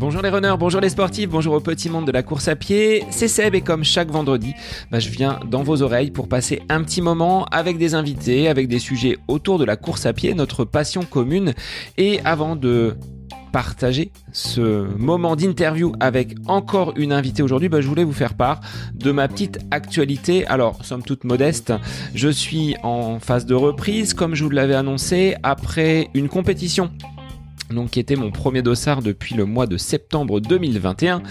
Bonjour les runners, bonjour les sportifs, bonjour au petit monde de la course à pied, c'est Seb et comme chaque vendredi, bah, je viens dans vos oreilles pour passer un petit moment avec des invités, avec des sujets autour de la course à pied, notre passion commune. Et avant de partager ce moment d'interview avec encore une invitée aujourd'hui, bah, je voulais vous faire part de ma petite actualité. Alors, somme toute modeste, je suis en phase de reprise, comme je vous l'avais annoncé, après une compétition donc qui était mon premier dossard depuis le mois de septembre 2021.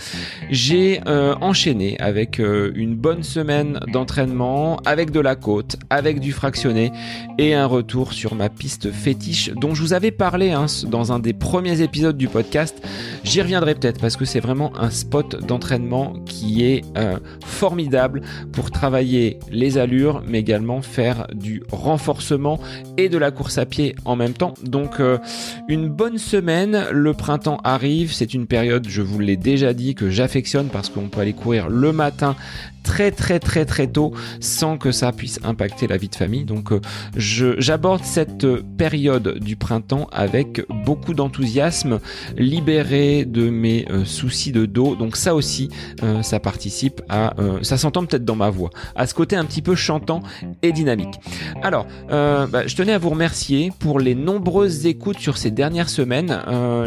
J'ai euh, enchaîné avec euh, une bonne semaine d'entraînement, avec de la côte, avec du fractionné et un retour sur ma piste fétiche dont je vous avais parlé hein, dans un des premiers épisodes du podcast. J'y reviendrai peut-être parce que c'est vraiment un spot d'entraînement qui est euh, formidable pour travailler les allures mais également faire du renforcement et de la course à pied en même temps. Donc une bonne semaine, le printemps arrive. C'est une période, je vous l'ai déjà dit, que j'affectionne parce qu'on peut aller courir le matin très très très très tôt sans que ça puisse impacter la vie de famille. Donc euh, j'aborde cette période du printemps avec beaucoup d'enthousiasme, libéré de mes euh, soucis de dos. Donc ça aussi, euh, ça participe à, ça s'entend peut-être dans ma voix, à ce côté un petit peu chantant et dynamique. Alors, bah, je tenais à vous remercier pour les nombreuses écoutes sur ces dernières semaines,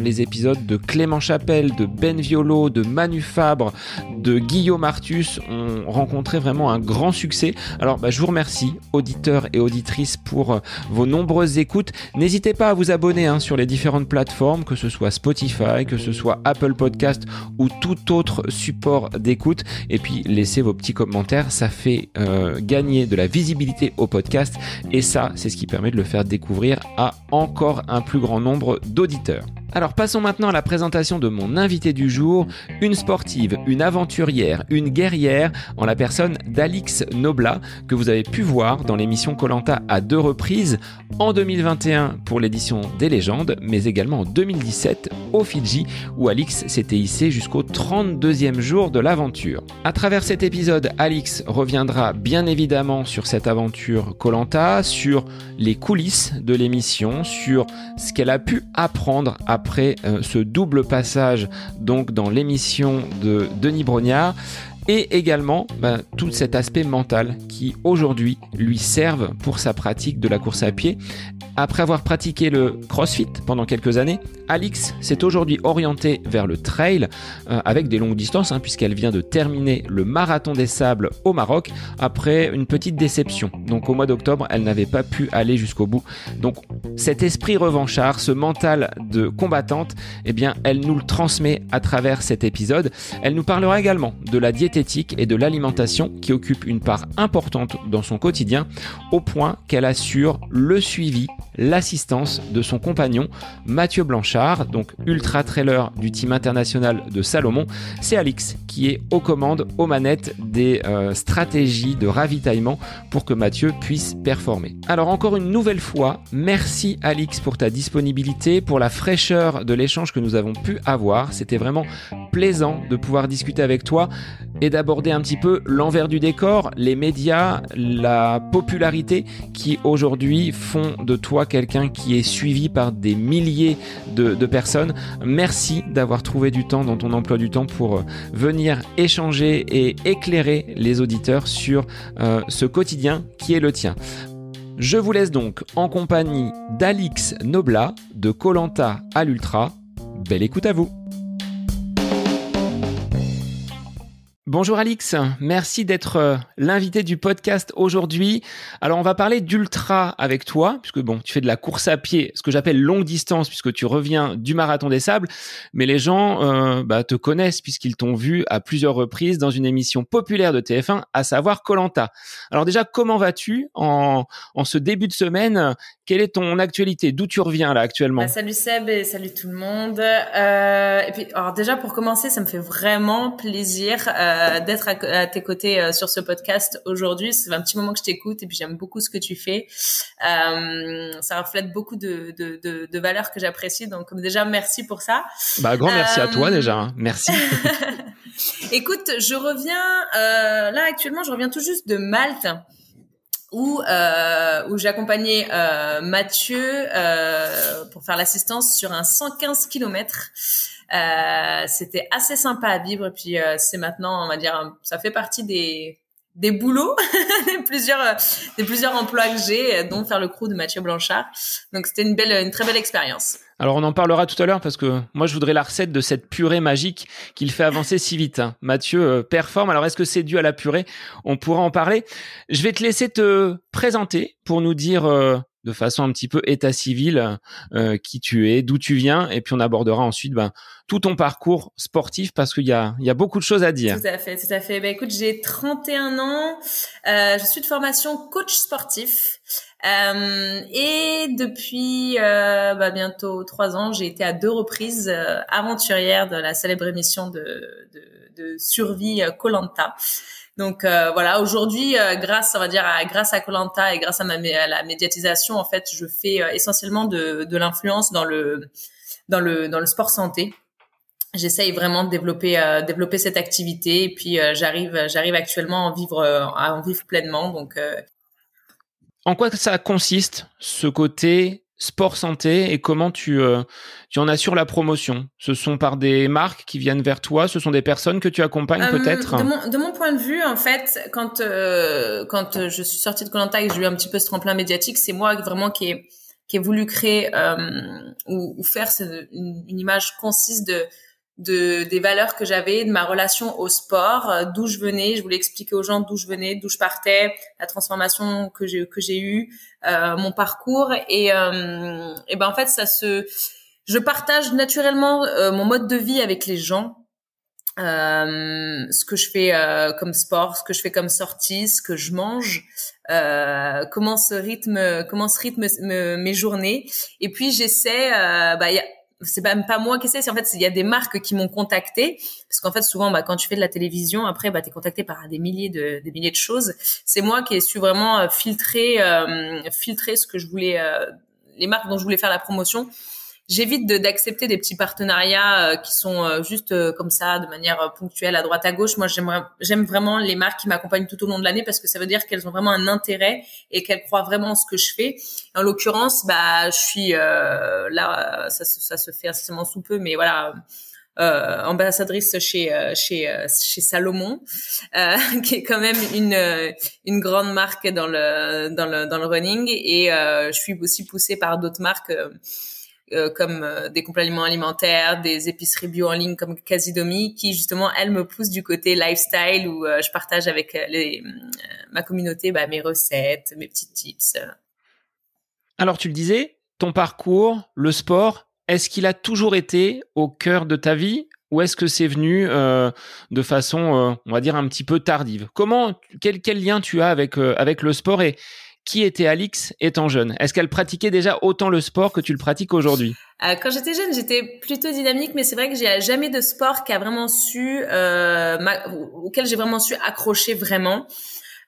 les épisodes de Clément Chapelle, de Ben Violo, de Manu Fabre, de Guillaume Artus ont rencontré vraiment un grand succès. Alors bah, je vous remercie, auditeurs et auditrices, pour euh, vos nombreuses écoutes. N'hésitez pas à vous abonner hein, sur les différentes plateformes, que ce soit Spotify, que ce soit Apple Podcast ou tout autre support d'écoute. Et puis laissez vos petits commentaires, ça fait euh, gagner de la visibilité au podcast. Et ça, c'est ce qui permet de le faire découvrir à encore un plus grand nombre d'auditeurs. 18h. Alors passons maintenant à la présentation de mon invité du jour, une sportive, une aventurière, une guerrière, en la personne d'Alix Nobla, que vous avez pu voir dans l'émission Colanta à deux reprises, en 2021 pour l'édition des légendes, mais également en 2017 au Fidji, où Alix s'était hissé jusqu'au 32e jour de l'aventure. À travers cet épisode, Alix reviendra bien évidemment sur cette aventure Colanta, sur les coulisses de l'émission, sur ce qu'elle a pu apprendre à après euh, ce double passage donc dans l'émission de Denis Brognard et également ben, tout cet aspect mental qui aujourd'hui lui servent pour sa pratique de la course à pied. Après avoir pratiqué le CrossFit pendant quelques années, Alix s'est aujourd'hui orientée vers le trail euh, avec des longues distances hein, puisqu'elle vient de terminer le marathon des sables au Maroc après une petite déception. Donc au mois d'octobre, elle n'avait pas pu aller jusqu'au bout. Donc cet esprit revanchard, ce mental de combattante, eh bien elle nous le transmet à travers cet épisode. Elle nous parlera également de la et de l'alimentation qui occupe une part importante dans son quotidien au point qu'elle assure le suivi, l'assistance de son compagnon Mathieu Blanchard, donc ultra trailer du team international de Salomon. C'est Alix qui est aux commandes, aux manettes des euh, stratégies de ravitaillement pour que Mathieu puisse performer. Alors encore une nouvelle fois, merci Alix pour ta disponibilité, pour la fraîcheur de l'échange que nous avons pu avoir. C'était vraiment plaisant de pouvoir discuter avec toi et d'aborder un petit peu l'envers du décor, les médias, la popularité qui aujourd'hui font de toi quelqu'un qui est suivi par des milliers de, personnes. Merci d'avoir trouvé du temps dans ton emploi du temps pour euh, venir échanger et éclairer les auditeurs sur euh, ce quotidien qui est le tien. Je vous laisse donc en compagnie d'Alix Nobla de Colanta à l'Ultra. Belle écoute à vous! Bonjour Alix, merci d'être euh, l'invité du podcast aujourd'hui. Alors on va parler d'ultra avec toi, puisque bon, tu fais de la course à pied, ce que j'appelle longue distance, puisque tu reviens du marathon des sables, mais les gens euh, bah, te connaissent puisqu'ils t'ont vu à plusieurs reprises dans une émission populaire de TF1, à savoir Colanta. Alors déjà, comment vas-tu en, en ce début de semaine? Quelle est ton actualité? D'où tu reviens là actuellement? Bah, Salut Seb et salut tout le monde. Euh, et puis alors déjà pour commencer, ça me fait vraiment plaisir. Euh, d'être à, tes côtés euh, sur ce podcast aujourd'hui. C'est un petit moment que je t'écoute et puis j'aime beaucoup ce que tu fais. Euh, ça reflète beaucoup de, de, de, de valeurs que j'apprécie. Donc déjà, merci pour ça. Bah, grand merci à toi déjà. Hein. Merci. Écoute, je reviens là actuellement, je reviens tout juste de Malte où euh, où j'accompagnais euh, Mathieu euh, pour faire l'assistance sur un 115 km. Euh, c'était assez sympa à vivre. Et puis euh, c'est maintenant, on va dire, ça fait partie des des boulots, des plusieurs des plusieurs emplois que j'ai, dont faire le crew de Mathieu Blanchard. Donc c'était une belle une très belle expérience. Alors on en parlera tout à l'heure parce que moi je voudrais la recette de cette purée magique qu'il fait avancer si vite. Hein. Mathieu euh, performe. Alors est-ce que c'est dû à la purée? On pourra en parler. Je vais te laisser te présenter pour nous dire euh, de façon un petit peu état civil euh, qui tu es, d'où tu viens, et puis on abordera ensuite ben, tout ton parcours sportif parce qu'il y a, y a beaucoup de choses à dire. Tout à fait, tout à fait. Ben, écoute, j'ai 31 ans, je suis de formation coach sportif. Euh, et depuis euh, bah, bientôt trois ans, j'ai été à deux reprises euh, aventurière de la célèbre émission de, de, de survie Colanta. Donc voilà, aujourd'hui, grâce, on va dire, à, grâce à Colanta et grâce à, ma, à la médiatisation, en fait, je fais essentiellement de, de l'influence dans le dans le dans le sport santé. J'essaye vraiment de développer euh, développer cette activité et puis j'arrive j'arrive actuellement à en vivre à en vivre pleinement. Donc en quoi ça consiste ce côté sport santé et comment tu, euh, tu en assures la promotion. Ce sont par des marques qui viennent vers toi Ce sont des personnes que tu accompagnes euh, peut-être de mon, de mon, point de vue, en fait, quand, euh, quand je suis sortie de Colanta et que j'ai eu un petit peu ce tremplin médiatique, c'est moi vraiment qui ai, qui ai voulu créer ou, ou, faire une, une, image concise de de des valeurs que j'avais, de ma relation au sport, euh, d'où je venais. Je voulais expliquer aux gens d'où je venais, d'où je partais, la transformation que j'ai que j'ai eue, euh, mon parcours et euh, et ben en fait ça se, je partage naturellement euh, mon mode de vie avec les gens. Euh, ce que je fais euh, comme sport, ce que je fais comme sortie, ce que je mange, comment ce rythme, comment ce rythme mes journées. Et puis j'essaie, bah, c'est même pas moi qui sais, c'est en fait il y a des marques qui m'ont contacté parce qu'en fait souvent bah quand tu fais de la télévision après bah tu es contacté par des milliers de des milliers de choses. C'est moi qui ai su vraiment euh, filtrer euh, filtrer ce que je voulais euh, les marques dont je voulais faire la promotion j'évite d'accepter des petits partenariats euh, qui sont euh, juste euh, comme ça, de manière ponctuelle, à droite à gauche. Moi, j'aime vraiment les marques qui m'accompagnent tout au long de l'année parce que ça veut dire qu'elles ont vraiment un intérêt et qu'elles croient vraiment en ce que je fais. En l'occurrence, bah, je suis là, ça, ça, se fait assez sous peu, mais voilà. Euh, ambassadrice chez chez chez Salomon, euh, qui est quand même une une grande marque dans le dans le dans le running et je suis aussi poussée par d'autres marques euh, comme euh, des compléments alimentaires, des épiceries bio en ligne comme Casidomi, qui justement elles me poussent du côté lifestyle où euh, je partage avec ma communauté bah, mes recettes, mes petits tips. Alors tu le disais, ton parcours, le sport, est-ce qu'il a toujours été au cœur de ta vie ou est-ce que c'est venu de façon, on va dire, un petit peu tardive? Comment, quel, quel lien tu as avec avec le sport et qui était Alix étant jeune? Est-ce qu'elle pratiquait déjà autant le sport que tu le pratiques aujourd'hui? Euh, Quand j'étais jeune, j'étais plutôt dynamique, mais c'est vrai que j'ai jamais de sport qui a vraiment su, euh, auquel j'ai vraiment su accrocher vraiment.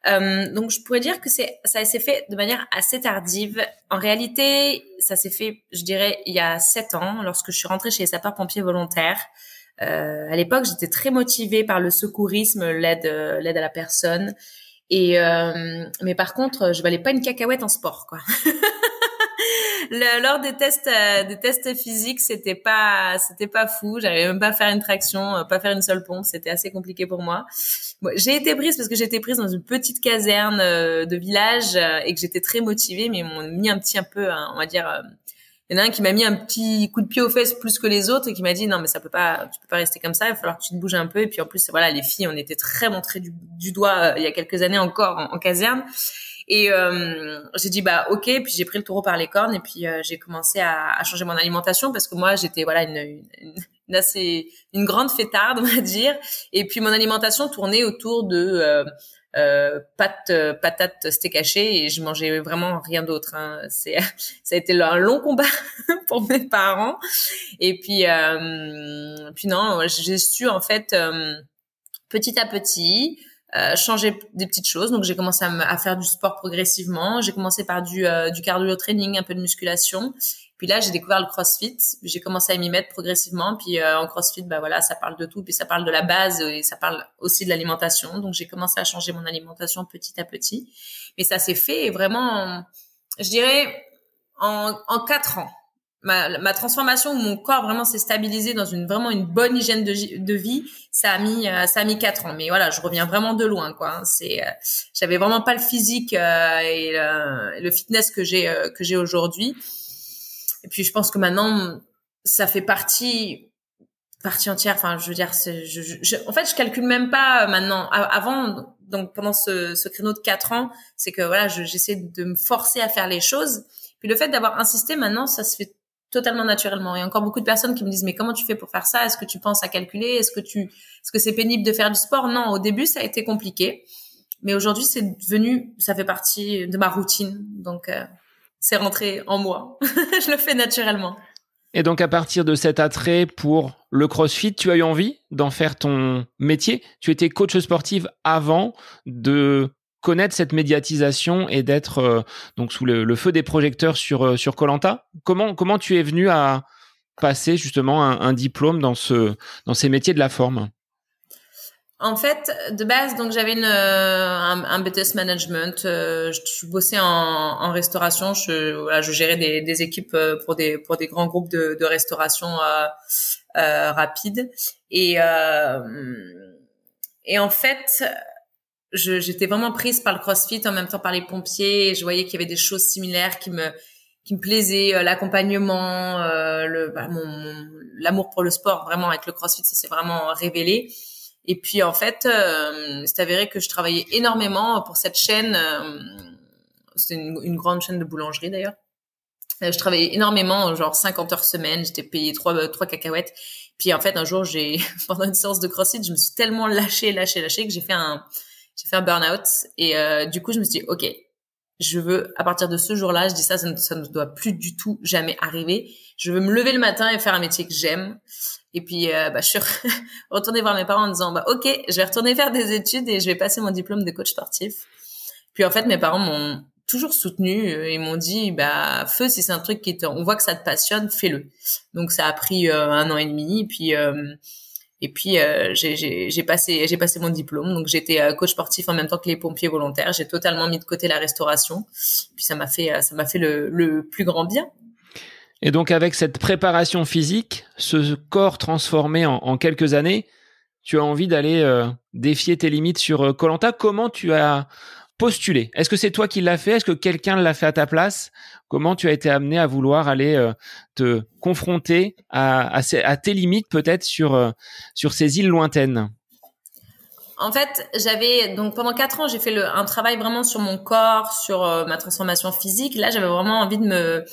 Euh, donc je pourrais dire que ça s'est fait de manière assez tardive. En réalité, ça s'est fait, je dirais, il y a sept ans, lorsque je suis rentrée chez les sapeurs-pompiers volontaires. À l'époque, j'étais très motivée par le secourisme, l'aide à la personne. Et euh, mais par contre, je valais pas une cacahuète en sport, quoi. lors des tests, euh, des tests physiques, c'était pas, c'était pas fou. J'arrivais même pas à faire une traction, euh, pas faire une seule pompe. C'était assez compliqué pour moi. J'ai été prise parce que j'étais prise dans une petite caserne de village et que j'étais très motivée, mais ils m'ont mis un petit un peu, on va dire il y en a un qui m'a mis un petit coup de pied aux fesses plus que les autres et qui m'a dit non mais ça peut pas tu peux pas rester comme ça il va falloir que tu te bouges un peu. Et puis en plus voilà les filles on était très montrées du, doigt euh, il y a quelques années encore en, caserne. Et euh, j'ai dit bah ok. Puis j'ai pris le taureau par les cornes et puis euh, j'ai commencé à, changer mon alimentation parce que moi j'étais voilà une, une, assez une grande fêtarde on va dire. Et puis mon alimentation tournait autour de euh, pâte, euh, patate, steak haché et je mangeais vraiment rien d'autre. Hein. C'est, ça a été un long combat pour mes parents. Et puis, euh, puis non, j'ai su en fait euh, petit à petit euh, changer des petites choses. Donc j'ai commencé à, à, faire du sport progressivement. J'ai commencé par du, du cardio training, un peu de musculation. Puis là, j'ai découvert le CrossFit. J'ai commencé à m'y mettre progressivement. Puis euh, en CrossFit, bah voilà, ça parle de tout. Puis ça parle de la base et ça parle aussi de l'alimentation. Donc j'ai commencé à changer mon alimentation petit à petit. Mais ça s'est fait vraiment, je dirais, en, en quatre ans. Ma, ma, transformation où mon corps vraiment s'est stabilisé dans une vraiment une bonne hygiène de, vie, ça a mis euh, ça a mis quatre ans. Mais voilà, je reviens vraiment de loin quoi. C'est euh, j'avais vraiment pas le physique euh, et le, le, fitness que j'ai que j'ai aujourd'hui. Et puis je pense que maintenant, ça fait partie partie entière. Enfin, je veux dire, je, je, en fait, je calcule même pas maintenant. Avant, donc pendant ce, ce créneau de quatre ans, c'est que voilà, j'essaie de me forcer à faire les choses. Puis le fait d'avoir insisté, maintenant, ça se fait totalement naturellement. Il y a encore beaucoup de personnes qui me disent mais comment tu fais pour faire ça? Est-ce que tu penses à calculer? Est-ce que tu est-ce que c'est pénible de faire du sport? Non, au début ça a été compliqué, mais aujourd'hui c'est devenu ça fait partie de ma routine. Donc euh, c'est rentré en moi. je le fais naturellement. Et donc à partir de cet attrait pour le CrossFit, tu as eu envie d'en faire ton métier? Tu étais coach sportive avant de connaître cette médiatisation et d'être euh, donc sous le, feu des projecteurs sur euh, sur Colanta. Comment comment tu es venu à passer justement un, un diplôme dans ce dans ces métiers de la forme? En fait, de base, donc j'avais une euh, un, un, BTS management. Euh, je, bossais en, en, restauration. Je, voilà, je gérais des, des, équipes euh, pour des pour des grands groupes de, de restauration euh, euh, rapide. Et et en fait, j'étais vraiment prise par le CrossFit en même temps par les pompiers. Et je voyais qu'il y avait des choses similaires qui me qui me plaisaient, l'accompagnement, le bah, mon l'amour pour le sport. Vraiment avec le CrossFit, ça s'est vraiment révélé. Et puis en fait, euh, c'est avéré que je travaillais énormément pour cette chaîne. Euh, c'est une, une, grande chaîne de boulangerie d'ailleurs. Euh, je travaillais énormément, genre 50 heures semaine. J'étais payée trois trois cacahuètes. Puis en fait, un jour, j'ai pendant une séance de CrossFit, je me suis tellement lâchée, lâchée, lâchée que j'ai fait un j'ai fait un burn-out. Et euh, du coup, je me suis dit, ok, je veux à partir de ce jour-là, je dis ça, ça ne, ça ne doit plus du tout jamais arriver. Je veux me lever le matin et faire un métier que j'aime. Et puis, euh, bah, je suis retournée voir mes parents en disant, bah, ok, je vais retourner faire des études et je vais passer mon diplôme de coach sportif. Puis en fait, mes parents m'ont toujours soutenu. Euh, ils m'ont dit, bah, feu, si c'est un truc qui te, on voit que ça te passionne, fais-le. Donc ça a pris euh, un an et demi. Et puis, et puis j'ai passé, j'ai passé mon diplôme. Donc j'étais coach sportif en même temps que les pompiers volontaires. J'ai totalement mis de côté la restauration. Puis ça m'a fait, ça m'a fait le, plus grand bien. Et donc avec cette préparation physique, ce corps transformé en, quelques années, tu as envie d'aller euh, défier tes limites sur Colanta. Euh, Comment tu as postulé Est-ce que c'est toi qui l'as fait? Est-ce que quelqu'un l'a fait à ta place? Comment tu as été amené à vouloir aller euh, te confronter à, tes limites peut-être sur sur ces îles lointaines? En fait, j'avais donc pendant quatre ans, j'ai fait un travail vraiment sur mon corps, sur ma transformation physique. Là, j'avais vraiment envie de me,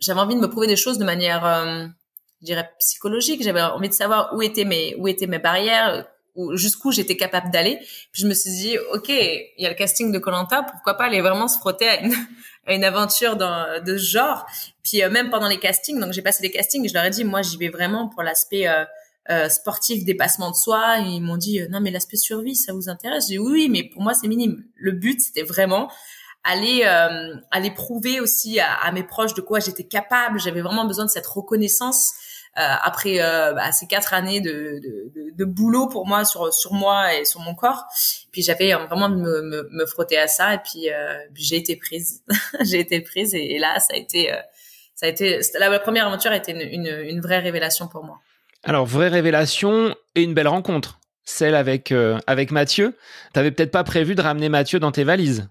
j'avais envie de me prouver des choses de manière, euh, je dirais psychologique. J'avais envie de savoir où où étaient mes barrières, jusqu'où j'étais capable d'aller. Puis je me suis dit, ok, il y a le casting de Colanta, pourquoi pas aller vraiment se frotter à une, à une aventure dans, de ce genre. Puis euh, même pendant les castings, donc j'ai passé des castings, je leur ai dit, moi j'y vais vraiment pour l'aspect euh, euh, sportif, dépassement de soi. ils m'ont dit, non mais l'aspect survie, ça vous intéresse? J'ai dit oui, mais pour moi c'est minime. Le but c'était vraiment aller euh, aller prouver aussi à, à, mes proches de quoi j'étais capable. J'avais vraiment besoin de cette reconnaissance euh, après euh, bah, ces quatre années de, de, de, boulot pour moi sur sur moi et sur mon corps. Puis j'avais vraiment me, me, me, frotter à ça et puis, euh, j'ai été prise. j'ai été prise et, là ça a été euh, ça a été la, la première aventure a été une, une, une, vraie révélation pour moi. Alors vraie révélation et une belle rencontre. Celle avec euh, avec Mathieu. T'avais peut-être pas prévu de ramener Mathieu dans tes valises.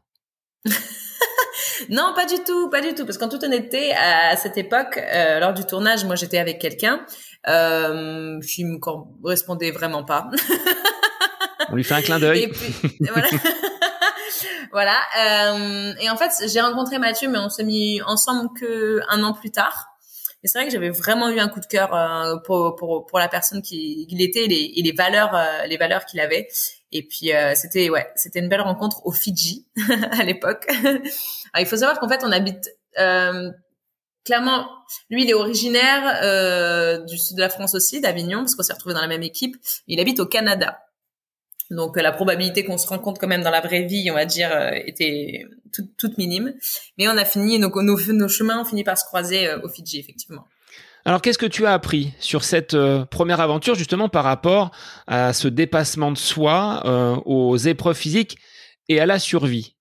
non, pas du tout, pas du tout. Parce qu'en toute honnêteté, à cette époque, euh, lors du tournage, moi j'étais avec quelqu'un euh, qui me correspondait vraiment pas. On lui fait un clin d'œil. voilà. voilà. Euh, et en fait, j'ai rencontré Mathieu, mais on s'est mis ensemble que un an plus tard. Et c'est vrai que j'avais vraiment eu un coup de cœur euh, pour, pour, pour la personne qui il était et les, et les valeurs euh, les valeurs qu'il avait. Et puis euh, c'était ouais, c'était une belle rencontre au Fidji à l'époque. il faut savoir qu'en fait on habite euh, clairement, lui il est originaire euh, du sud de la France aussi, d'Avignon, parce qu'on s'est retrouvé dans la même équipe. Il habite au Canada. Donc la probabilité qu'on se rencontre quand même dans la vraie vie, on va dire, était toute, minime. Mais on a fini, donc nos, chemins ont fini par se croiser au Fidji, effectivement. Alors qu'est-ce que tu as appris sur cette première aventure justement par rapport à ce dépassement de soi, aux épreuves physiques et à la survie?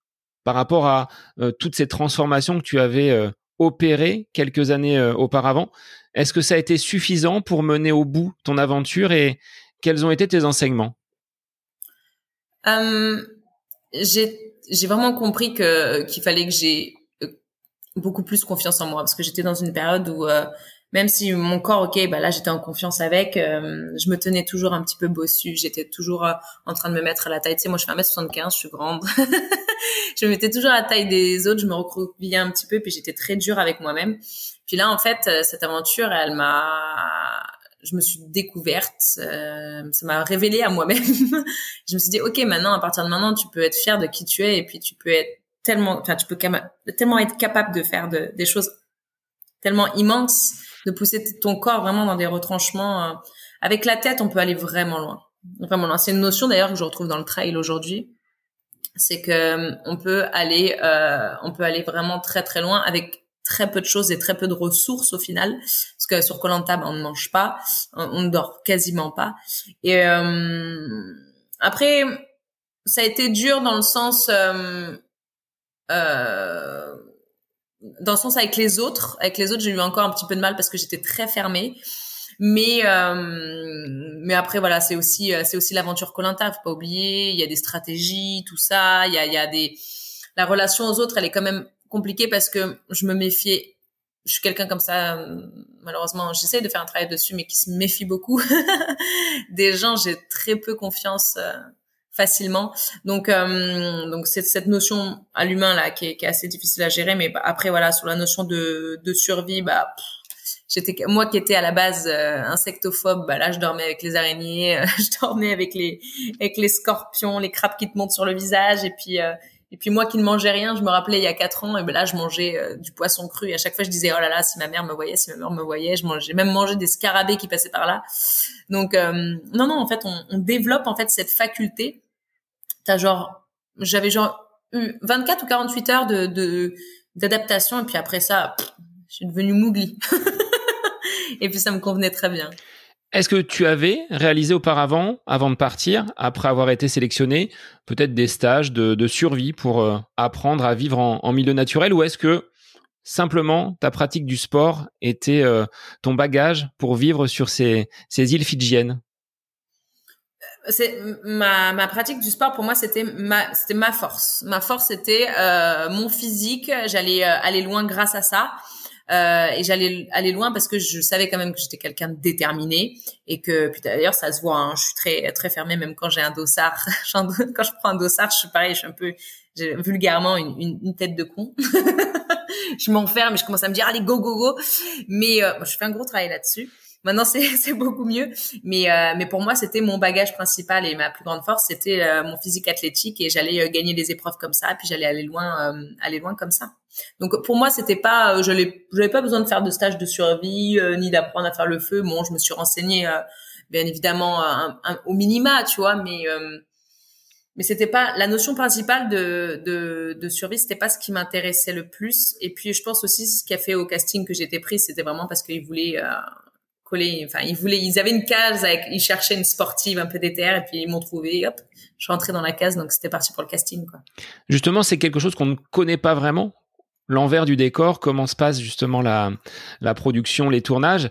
Par rapport à euh, toutes ces transformations que tu avais euh, opérées quelques années euh, auparavant. Est-ce que ça a été suffisant pour mener au bout ton aventure et quels ont été tes enseignements? J'ai vraiment compris que qu'il fallait que j'ai beaucoup plus confiance en moi parce que j'étais dans une période où même si mon corps, ok, bah là j'étais en confiance avec, euh, je me tenais toujours un petit peu bossu, j'étais toujours euh, en train de me mettre à la taille. Tu sais, moi je fais 1m75, je suis grande. je me mettais toujours à la taille des autres, je me recroquevillais un petit peu, puis j'étais très dure avec moi-même. Puis là, en fait, euh, cette aventure, elle m'a, je me suis découverte, ça m'a révélé à moi-même. je me suis dit, ok, maintenant, à partir de maintenant, tu peux être fier de qui tu es, et puis tu peux être tellement, enfin, tu peux tellement être capable de faire de, des choses tellement immenses de pousser ton corps vraiment dans des retranchements. Euh, avec la tête, on peut aller vraiment loin. Vraiment loin. C'est une notion d'ailleurs que je retrouve dans le trail aujourd'hui. C'est que euh, on peut aller, euh, on peut aller vraiment très très loin avec très peu de choses et très peu de ressources au final. Parce que sur Colanta, ben, on ne mange pas, on, ne dort quasiment pas. Et après, ça a été dur dans le sens. Euh, dans le sens avec les autres, avec les autres, j'ai eu encore un petit peu de mal parce que j'étais très fermée. Mais euh, mais après voilà, c'est aussi euh, c'est aussi l'aventure Colanta, faut pas oublier, il y a des stratégies, tout ça, il y a il y a des la relation aux autres, elle est quand même compliquée parce que je me méfiais je suis quelqu'un comme ça malheureusement, j'essaie de faire un travail dessus mais qui se méfie beaucoup des gens, j'ai très peu confiance euh, facilement. Donc, euh, donc c'est cette notion à l'humain là qui est, qui est, assez difficile à gérer. Mais après voilà, sur la notion de, de survie, bah j'étais moi qui étais à la base euh, insectophobe, bah là je dormais avec les araignées, je dormais avec les avec les scorpions, les crabes qui te montent sur le visage, et puis euh, et puis moi qui ne mangeais rien, je me rappelais il y a quatre ans, et ben là je mangeais euh, du poisson cru. Et à chaque fois je disais oh là là, si ma mère me voyait, si ma mère me voyait, je mangeais, j'ai même mangé des scarabées qui passaient par là. Donc non non, en fait on, on développe en fait cette faculté t'as genre, j'avais genre eu 24 ou 48 heures de, d'adaptation et puis après ça, je suis devenue mougli. et puis ça me convenait très bien. Est-ce que tu avais réalisé auparavant, avant de partir, après avoir été sélectionné, peut-être des stages de, survie pour euh, apprendre à vivre en, milieu naturel ou est-ce que simplement ta pratique du sport était euh, ton bagage pour vivre sur ces, îles fidjiennes? C'est ma, pratique du sport pour moi c'était ma force. Ma force c'était euh, mon physique. J'allais aller loin grâce à ça euh, et j'allais aller loin parce que je savais quand même que j'étais quelqu'un de déterminé et que puis d'ailleurs ça se voit hein, je suis très très fermée même quand j'ai un dossard quand je prends un dossard je suis pareil je suis un peu vulgairement une, une, tête de con je m'enferme et je commence à me dire allez go go go mais euh, je fais un gros travail là-dessus Maintenant, c'est beaucoup mieux. Mais, euh, mais pour moi, c'était mon bagage principal et ma plus grande force, c'était euh, mon physique athlétique et j'allais euh, gagner des épreuves comme ça, puis j'allais aller loin, aller loin comme ça. Donc pour moi, c'était pas, je n'avais pas besoin de faire de stage de survie ni d'apprendre à faire le feu. Bon, je me suis renseignée, bien évidemment, au minima, tu vois, mais mais c'était pas la notion principale de de, de survie c'était pas ce qui m'intéressait le plus et puis je pense aussi ce qui a fait au casting que j'étais prise c'était vraiment parce qu'ils voulaient Enfin, ils voulaient, ils avaient une case avec, ils cherchaient une sportive un peu déterre et puis ils m'ont trouvé. Hop, je suis rentrée dans la case, donc c'était parti pour le casting, quoi. Justement, c'est quelque chose qu'on ne connaît pas vraiment. L'envers du décor, comment se passe justement la, la production, les tournages.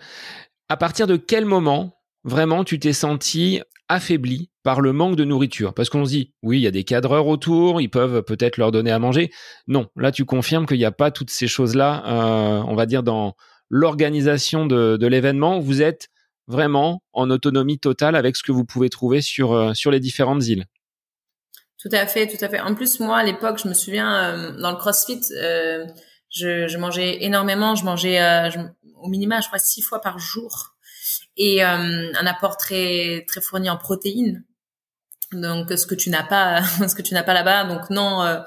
À partir de quel moment vraiment tu t'es senti affaibli par le manque de nourriture? Parce qu'on se dit, oui, il y a des cadreurs autour, ils peuvent peut-être leur donner à manger. Non, là tu confirmes qu'il n'y a pas toutes ces choses-là, euh, on va dire, dans, l'organisation de, de l'événement, vous êtes vraiment en autonomie totale avec ce que vous pouvez trouver sur, euh, sur les différentes îles. Tout à fait, tout à fait. En plus, moi, à l'époque, je me souviens, euh, dans le CrossFit, euh, je, je, mangeais énormément. Je mangeais au minimum, je crois, six fois par jour. Et un apport très, très fourni en protéines. donc ce que tu n'as pas ce que tu n'as pas là-bas donc non euh,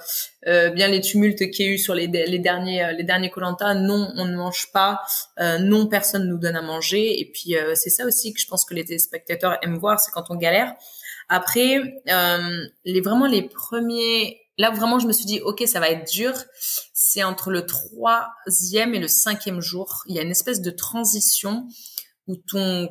euh, bien les tumultes qu'il y a eu sur les, les derniers euh, les derniers Colanta non on ne mange pas non personne nous donne à manger et puis c'est ça aussi que je pense que les téléspectateurs aiment voir c'est quand on galère après les vraiment les premiers là vraiment je me suis dit ok ça va être dur c'est entre le troisième et le cinquième jour il y a une espèce de transition où ton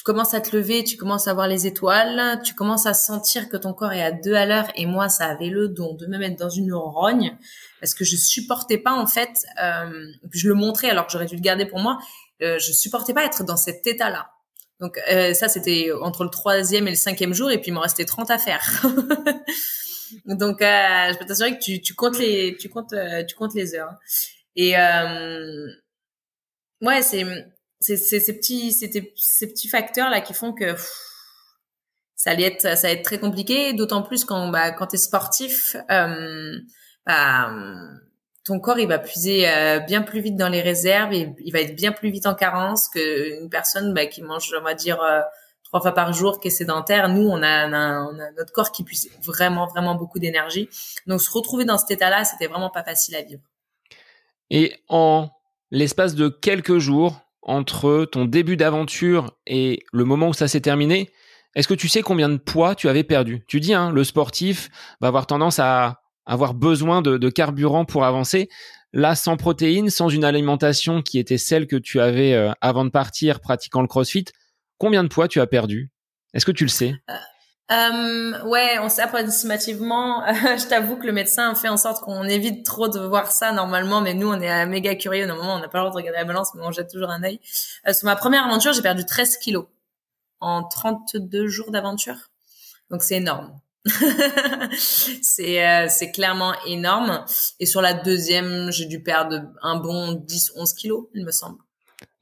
tu commences à te lever, tu commences à voir les étoiles, tu commences à sentir que ton corps est à deux à l'heure. Et moi, ça avait le don de me mettre dans une rogne parce que je supportais pas en fait. Euh, je le montrais alors que j'aurais dû le garder pour moi. Euh, je supportais pas être dans cet état-là. Donc euh, ça, c'était entre le troisième et le cinquième jour, et puis il m'en restait 30 à faire. Donc euh, je peux t'assurer que tu, tu comptes les, tu comptes, euh, tu comptes les heures. Et euh, ouais, c'est c'est ces petits c'était ces petits facteurs là qui font que ça allait être ça va être très compliqué d'autant plus quand bah quand tu es sportif euh, bah, ton corps il va puiser euh, bien plus vite dans les réserves et il va être bien plus vite en carence que une personne bah, qui mange on va dire euh, trois fois par jour qui est sédentaire. Nous on a notre corps qui puise vraiment vraiment beaucoup d'énergie. Donc se retrouver dans cet état là c'était vraiment pas facile à vivre. Et en l'espace de quelques jours entre ton début d'aventure et le moment où ça s'est terminé, est-ce que tu sais combien de poids tu avais perdu? Tu dis, hein, le sportif va avoir tendance à avoir besoin de, carburant pour avancer. Là, sans protéines, sans une alimentation qui était celle que tu avais euh, avant de partir pratiquant le crossfit, combien de poids tu as perdu? Est-ce que tu le sais? Euh, euh, ouais, on sait approximativement. je t'avoue que le médecin fait en sorte qu'on évite trop de voir ça normalement, mais nous, on est méga curieux. Normalement, on n'a pas le droit de regarder la balance, mais on jette toujours un œil. Euh, sur ma première aventure, j'ai perdu 13 kilos en 32 jours d'aventure. Donc, c'est énorme. c'est euh, c'est clairement énorme. Et sur la deuxième, j'ai dû perdre un bon 10-11 kilos, il me semble.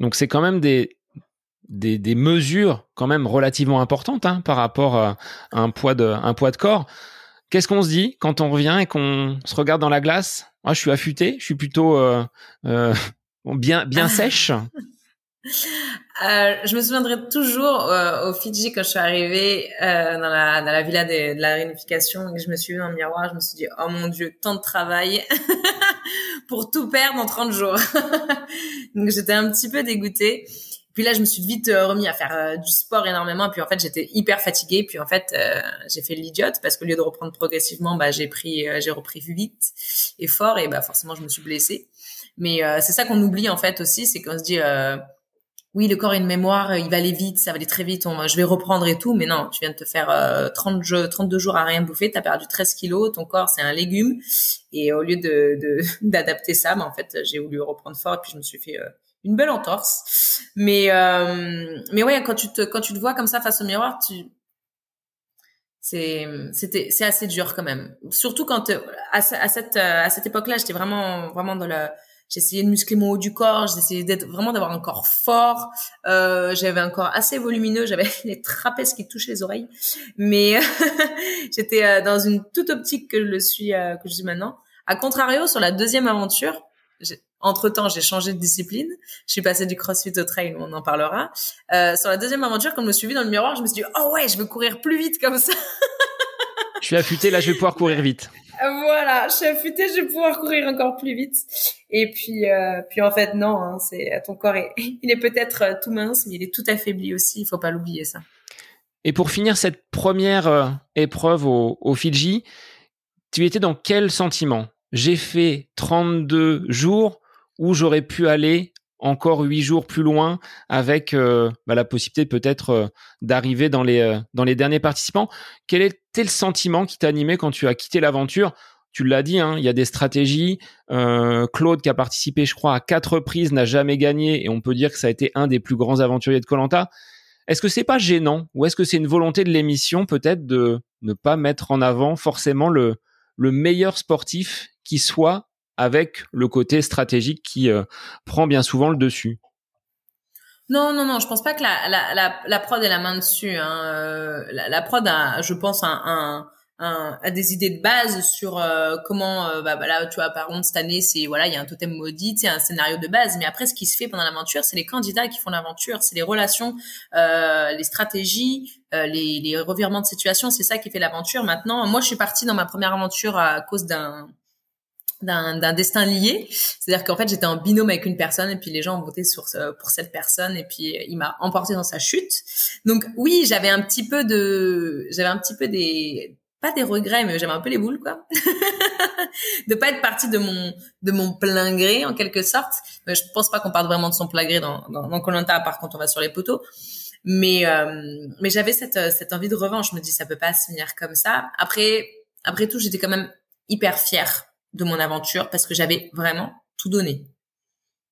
Donc, c'est quand même des des, mesures quand même relativement importantes hein, par rapport à un poids de, un poids de corps. Qu'est-ce qu'on se dit quand on revient et qu'on se regarde dans la glace? Moi, je suis affûté, je suis plutôt euh, euh, bien, bien sèche. Euh, je me souviendrai toujours au Fidji quand je suis arrivée dans, la, dans la villa de, la réunification et je me suis vue dans le miroir, je me suis dit oh mon dieu, tant de travail pour tout perdre en 30 jours. Donc j'étais un petit peu dégoûtée. Puis là, je me suis vite euh, remis à faire euh, du sport énormément. Puis en fait, j'étais hyper fatiguée. Puis en fait, euh, j'ai fait l'idiote parce qu'au lieu de reprendre progressivement, bah j'ai pris, j'ai repris vite et fort. Et bah forcément, je me suis blessée. Mais c'est ça qu'on oublie en fait aussi, c'est qu'on se dit oui, le corps a une mémoire, il va aller vite, ça va aller très vite, je vais reprendre et tout, mais non, tu viens de te faire euh, 30 32 jours à rien bouffer, tu as perdu 13 kilos, ton corps c'est un légume, et au lieu de d'adapter ça, bah, en fait, j'ai voulu reprendre fort, et puis je me suis fait une belle entorse. Mais euh, mais ouais, quand tu te quand tu te vois comme ça face au miroir, tu c'est c'était c'est assez dur quand même. Surtout quand à, à cette à cette époque-là, j'étais vraiment vraiment dans le j'essayais de muscler mon haut du corps, j'essayais d'être vraiment d'avoir un corps fort. Euh, j'avais un corps assez volumineux, j'avais les trapèzes qui touchaient les oreilles, mais j'étais euh, dans une toute optique que je le suis euh, que je suis maintenant. À contrario, sur la deuxième aventure, entre temps, j'ai changé de discipline. Je suis passée du crossfit au trail, on en parlera. Euh, sur la deuxième aventure, quand je me suis vue dans le miroir, je me suis dit, oh ouais, je veux courir plus vite comme ça. Je suis affûtée, là, je vais pouvoir courir vite. Voilà, je suis affûtée, je vais pouvoir courir encore plus vite. Et puis, euh, puis en fait, non, hein, c'est ton corps, est, il est peut-être euh, tout mince, mais il est tout affaibli aussi. Il faut pas l'oublier ça. Et pour finir cette première euh, épreuve au, au Fidji, tu étais dans quel sentiment? J'ai fait 32 jours où j'aurais pu aller encore huit jours plus loin avec euh, bah, la possibilité peut-être euh, d'arriver dans les euh, dans les derniers participants. Quel était le sentiment qui t'animait quand tu as quitté l'aventure? Tu l'as dit, hein, il y a des stratégies. Claude qui a participé, je crois, à quatre reprises, n'a jamais gagné et on peut dire que ça a été un des plus grands aventuriers de Colanta. Est-ce que c'est pas gênant ou est-ce que c'est une volonté de l'émission peut-être de ne pas mettre en avant forcément le le meilleur sportif qui soit avec le côté stratégique qui euh, prend bien souvent le dessus. Non, non, non, je pense pas que la, la, la, la prod ait la main dessus. Hein. Euh, la, la, prod a, je pense, un, un, un, des idées de base sur euh, comment euh, bah, bah, là tu vois par exemple cette année c'est voilà il y a un totem maudit c'est un scénario de base mais après ce qui se fait pendant l'aventure c'est les candidats qui font l'aventure c'est les relations euh, les stratégies euh, les, les revirements de situation c'est ça qui fait l'aventure maintenant moi je suis partie dans ma première aventure à cause d'un d'un destin lié. C'est-à-dire qu'en fait, j'étais en binôme avec une personne et puis les gens ont voté sur pour cette personne et puis il m'a emporté dans sa chute. Donc oui, j'avais un petit peu de j'avais un petit peu des pas des regrets, mais j'avais un peu les boules, quoi, de pas être partie de mon de mon plein gré en quelque sorte. Mais je pense pas qu'on parle vraiment de son plein gré dans dans Colanta, par contre on va sur les poteaux. Mais euh, mais j'avais cette cette envie de revanche. Je me dis ça peut pas se finir comme ça. Après après tout, j'étais quand même hyper fière de mon aventure parce que j'avais vraiment tout donné.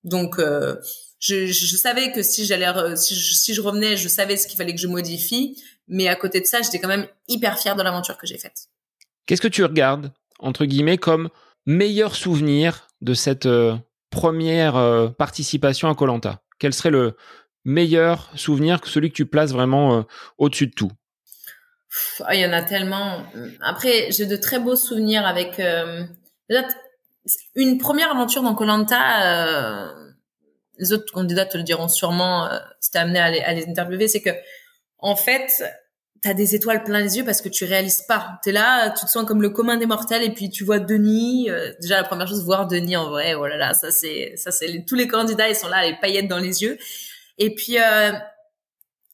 Donc euh, je, je, savais que si j'allais si je, si je revenais, je savais ce qu'il fallait que je modifie mais à côté de ça, j'étais quand même hyper fière de l'aventure que j'ai faite. Qu'est-ce que tu regardes, entre guillemets, comme meilleur souvenir de cette euh, première euh, participation à Colanta Quel serait le meilleur souvenir, que celui que tu places vraiment au-dessus de tout? Ah, Il y en a tellement. Après, j'ai de très beaux souvenirs avec... une première aventure dans Colanta, les autres candidats te le diront sûrement, c'était amené à les, à les interviewer, c'est que en fait, t'as des étoiles plein les yeux parce que tu réalises pas. T'es là, tu te sens comme le commun des mortels et puis tu vois Denis. Euh, déjà la première chose, voir Denis en vrai, oh là là, ça c'est ça c'est tous les candidats ils sont là, les paillettes dans les yeux. Et puis euh,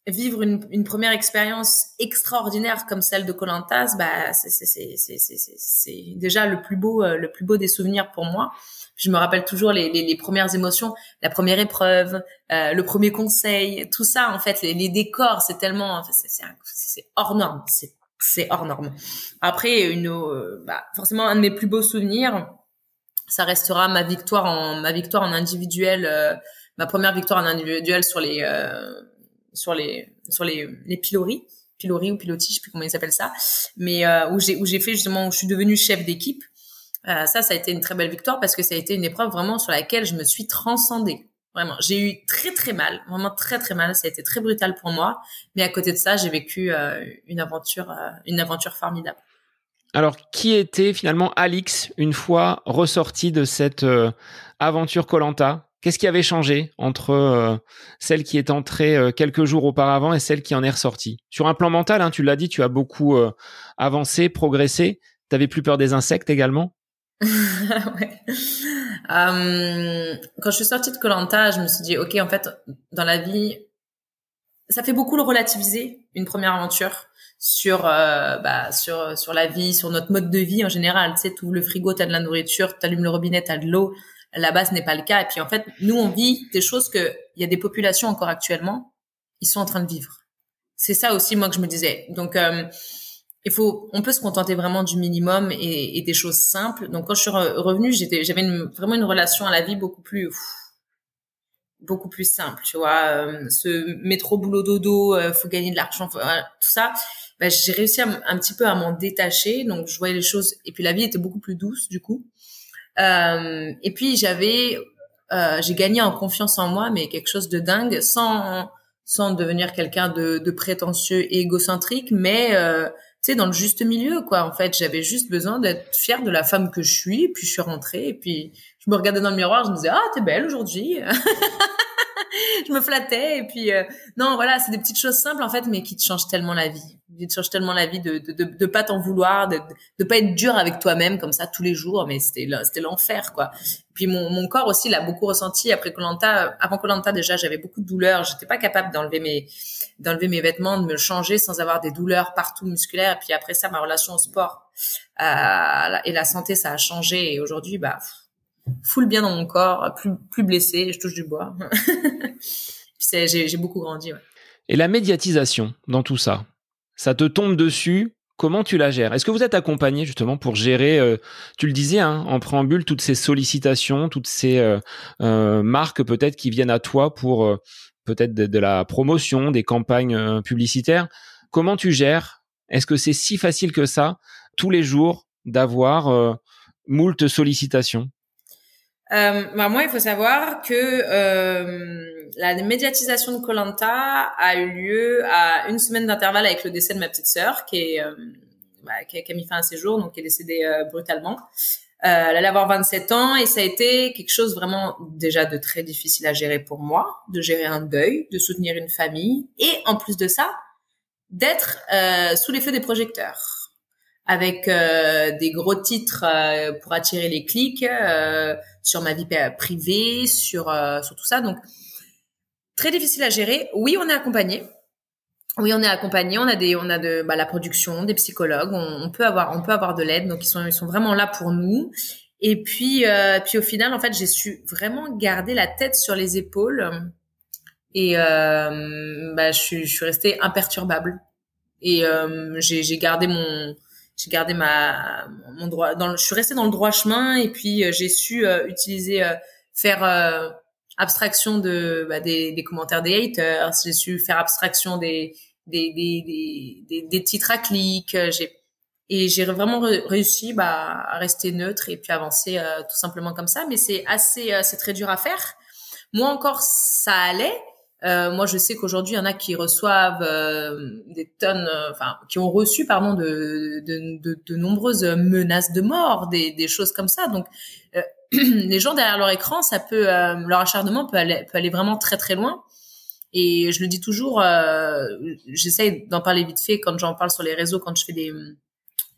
vivre une, une première expérience extraordinaire comme celle de Colantas, bah c'est déjà le plus beau euh, le plus beau des souvenirs pour moi je me rappelle toujours les, les, les premières émotions, la première épreuve, euh, le premier conseil, tout ça en fait, les, les décors, c'est tellement, c'est hors norme, c'est c'est hors norme. Après, une, euh, bah, forcément un de mes plus beaux souvenirs, ça restera ma victoire en ma victoire en individuel, euh, ma première victoire en individuel sur les euh, sur les sur les les pilori ou pilotis, je sais plus comment ils s'appellent ça, mais où j'ai où j'ai fait justement où je suis devenue chef d'équipe euh, ça, ça a été une très belle victoire parce que ça a été une épreuve vraiment sur laquelle je me suis transcendée. Vraiment, j'ai eu très très mal, vraiment très très mal. Ça a été très brutal pour moi, mais à côté de ça, j'ai vécu euh, une aventure, euh, une aventure formidable. Alors, qui était finalement Alix une fois ressorti de cette aventure Colanta? Qu'est-ce qui avait changé entre celle qui est entrée quelques jours auparavant et celle qui en est ressortie? Sur un plan mental, hein, tu l'as dit, tu as beaucoup avancé, progressé. T'avais plus peur des insectes également? Ouais. Euh, quand je suis sortie de Colanta, je me suis dit, ok, en fait, dans la vie, ça fait beaucoup le relativiser une première aventure sur euh, bah, sur sur la vie, sur notre mode de vie en général. Tu sais, tu le frigo, t'as de la nourriture, t'allumes le robinet, t'as de l'eau. Là-bas, ce n'est pas le cas. Et puis en fait, nous, on vit des choses que il y a des populations encore actuellement, ils sont en train de vivre. C'est ça aussi moi que je me disais. Donc euh, il faut, on peut se contenter vraiment du minimum et, des choses simples. Donc quand je suis revenue, j'étais, j'avais vraiment une relation à la vie beaucoup plus, beaucoup plus simple, tu vois. Euh, ce métro boulot dodo, euh, faut gagner de l'argent, tout ça. Ben, j'ai réussi un petit peu à m'en détacher. Donc je voyais les choses et puis la vie était beaucoup plus douce du coup. Euh, et puis j'avais, euh, j'ai gagné en confiance en moi, mais quelque chose de dingue, sans sans devenir quelqu'un de, de prétentieux et égocentrique, mais euh, sais, dans le juste milieu, quoi. En fait, j'avais juste besoin d'être fière de la femme que je suis. Puis je suis rentrée, et puis je me regardais dans le miroir, je me disais, ah, t'es belle aujourd'hui. je me flattais, et puis euh, non, voilà, c'est des petites choses simples en fait, mais qui te changent tellement la vie. Qui te changent tellement la vie de de de, de pas t'en vouloir, de de pas être dur avec toi-même comme ça tous les jours. Mais c'était c'était l'enfer, quoi. Puis mon, mon corps aussi l'a beaucoup ressenti après Colanta. Avant Colanta déjà, j'avais beaucoup de douleurs. J'étais pas capable d'enlever mes d'enlever mes vêtements, de me changer sans avoir des douleurs partout musculaires. Et puis après ça, ma relation au sport euh, et la santé, ça a changé. Et aujourd'hui, bah, full bien dans mon corps, plus, plus blessé, je touche du bois. j'ai beaucoup grandi. Et la médiatisation dans tout ça, ça te tombe dessus? Comment tu la gères? Est-ce que vous êtes accompagné justement pour gérer, euh, tu le disais hein, en préambule, toutes ces sollicitations, toutes ces euh, euh, marques peut-être qui viennent à toi pour peut-être de, la promotion, des campagnes publicitaires. Comment tu gères? Est-ce que c'est si facile que ça tous les jours d'avoir moult sollicitations? Euh, bah moi, il faut savoir que euh, la médiatisation de Colanta a eu lieu à une semaine d'intervalle avec le décès de ma petite sœur, qui est bah, qui, a, qui, a, mis fin à ses jours, donc qui est décédée brutalement. Euh, elle allait avoir 27 ans et ça a été quelque chose vraiment déjà de très difficile à gérer pour moi, de gérer un deuil, de soutenir une famille et en plus de ça, d'être euh, sous les feux des projecteurs avec euh, des gros titres euh, pour attirer les clics euh, sur ma vie privée, sur sur tout ça. Donc très difficile à gérer. Oui, on est accompagné. Oui, on est accompagné. On a des, on a de bah, la production, des psychologues. On, peut avoir, on peut avoir de l'aide. Donc ils sont, ils sont vraiment là pour nous. Et puis, euh, puis au final, en fait, j'ai su vraiment garder la tête sur les épaules. Et euh, bah, je, suis, je suis restée imperturbable. Et euh, j'ai gardé mon, j'ai gardé ma, mon droit. Dans je suis restée dans le droit chemin. Et puis j'ai su utiliser, faire abstraction de bah, des, des, commentaires des haters, j'ai su faire abstraction des des, des, des, des titres à clics, j'ai et j'ai vraiment réussi bah, à rester neutre et puis avancer euh, tout simplement comme ça. Mais c'est assez, euh, c'est très dur à faire. Moi encore, ça allait. Euh, moi, je sais qu'aujourd'hui, il y en a qui reçoivent euh, des tonnes, enfin, qui ont reçu, pardon, de, de, de, de nombreuses menaces de mort, des, des choses comme ça. Donc, les gens derrière leur écran, ça peut, euh, leur acharnement peut aller, peut aller vraiment très très loin. Et je le dis toujours, euh, j'essaye d'en parler vite fait quand j'en parle sur les réseaux, quand je fais des,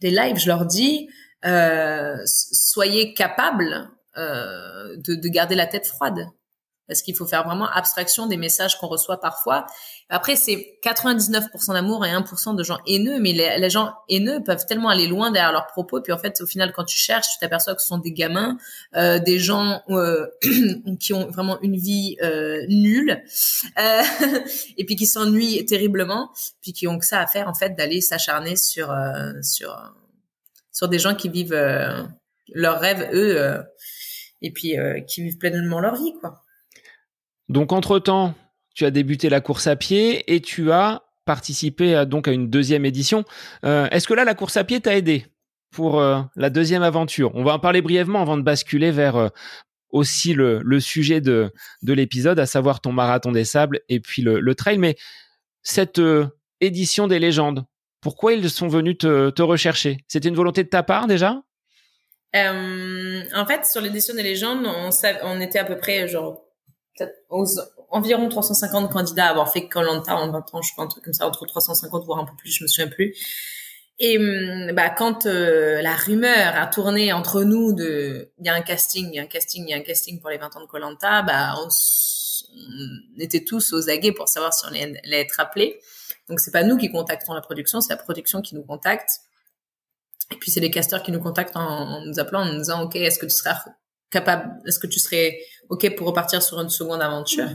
des lives, je leur dis, euh, soyez capables euh, de, de garder la tête froide parce qu'il faut faire vraiment abstraction des messages qu'on reçoit parfois. Après, c'est 99% d'amour et 1% de gens haineux, mais les, gens haineux peuvent tellement aller loin derrière leurs propos, puis en fait, au final, quand tu cherches, tu t'aperçois que ce sont des gamins, euh, des gens euh, qui ont vraiment une vie euh, nulle, euh, et puis qui s'ennuient terriblement, puis qui ont que ça à faire en fait d'aller s'acharner sur euh, sur sur des gens qui vivent leurs rêves eux, et puis qui vivent pleinement leur vie, quoi. Donc entre-temps, tu as débuté la course à pied et tu as participé à, donc à une deuxième édition. Euh, est-ce que là, la course à pied t'a aidé pour euh, la deuxième aventure? On va en parler brièvement avant de basculer vers euh, aussi le, sujet de, de l'épisode, à savoir ton marathon des sables et puis le, trail. Mais cette édition des légendes, pourquoi ils sont venus te, rechercher? C'était une volonté de ta part déjà? En fait, sur l'édition des légendes, on, on était à peu près genre environ 350 candidats à avoir fait Colanta en 20 ans, je crois, un truc comme ça, entre 350 voire un peu plus, je me souviens plus. Et hum, bah quand euh, la rumeur a tourné entre nous de il y a un casting, il y a un casting, il y a un casting pour les 20 ans de Colanta, bah on, était tous aux aguets pour savoir si on allait, être appelés. Donc c'est pas nous qui contactons la production, c'est la production qui nous contacte. Et puis c'est les casteurs qui nous contactent en, en, nous appelant en nous disant OK, est-ce que tu seras capable Est-ce que tu serais ok pour repartir sur une seconde aventure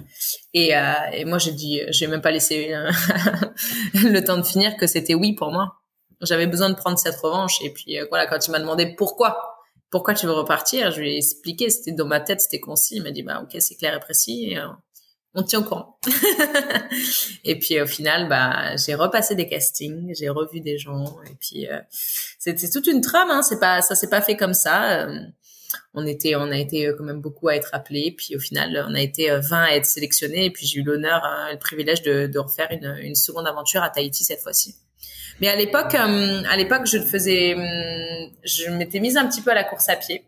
et, euh, et moi j'ai dit, j'ai même pas laissé euh, le temps de finir que c'était oui pour moi. J'avais besoin de prendre cette revanche et puis euh, voilà quand il m'a demandé pourquoi pourquoi tu veux repartir, je lui ai expliqué, c'était dans ma tête, c'était concis. Il m'a dit bah ok c'est clair et précis. Et, on tient au courant. et puis au final, bah, j'ai repassé des castings, j'ai revu des gens, et puis euh, c'est toute une trame. Hein, c'est pas, ça s'est pas fait comme ça on était, on a été euh, quand même beaucoup à être appelés. Puis au final, on a été 20 euh, à être sélectionnés. Et puis j'ai eu l'honneur, hein, le privilège de, de refaire une, une, seconde aventure à Tahiti cette fois-ci. Mais à l'époque, euh, à l'époque, je faisais, je m'étais mise un petit peu à la course à pied,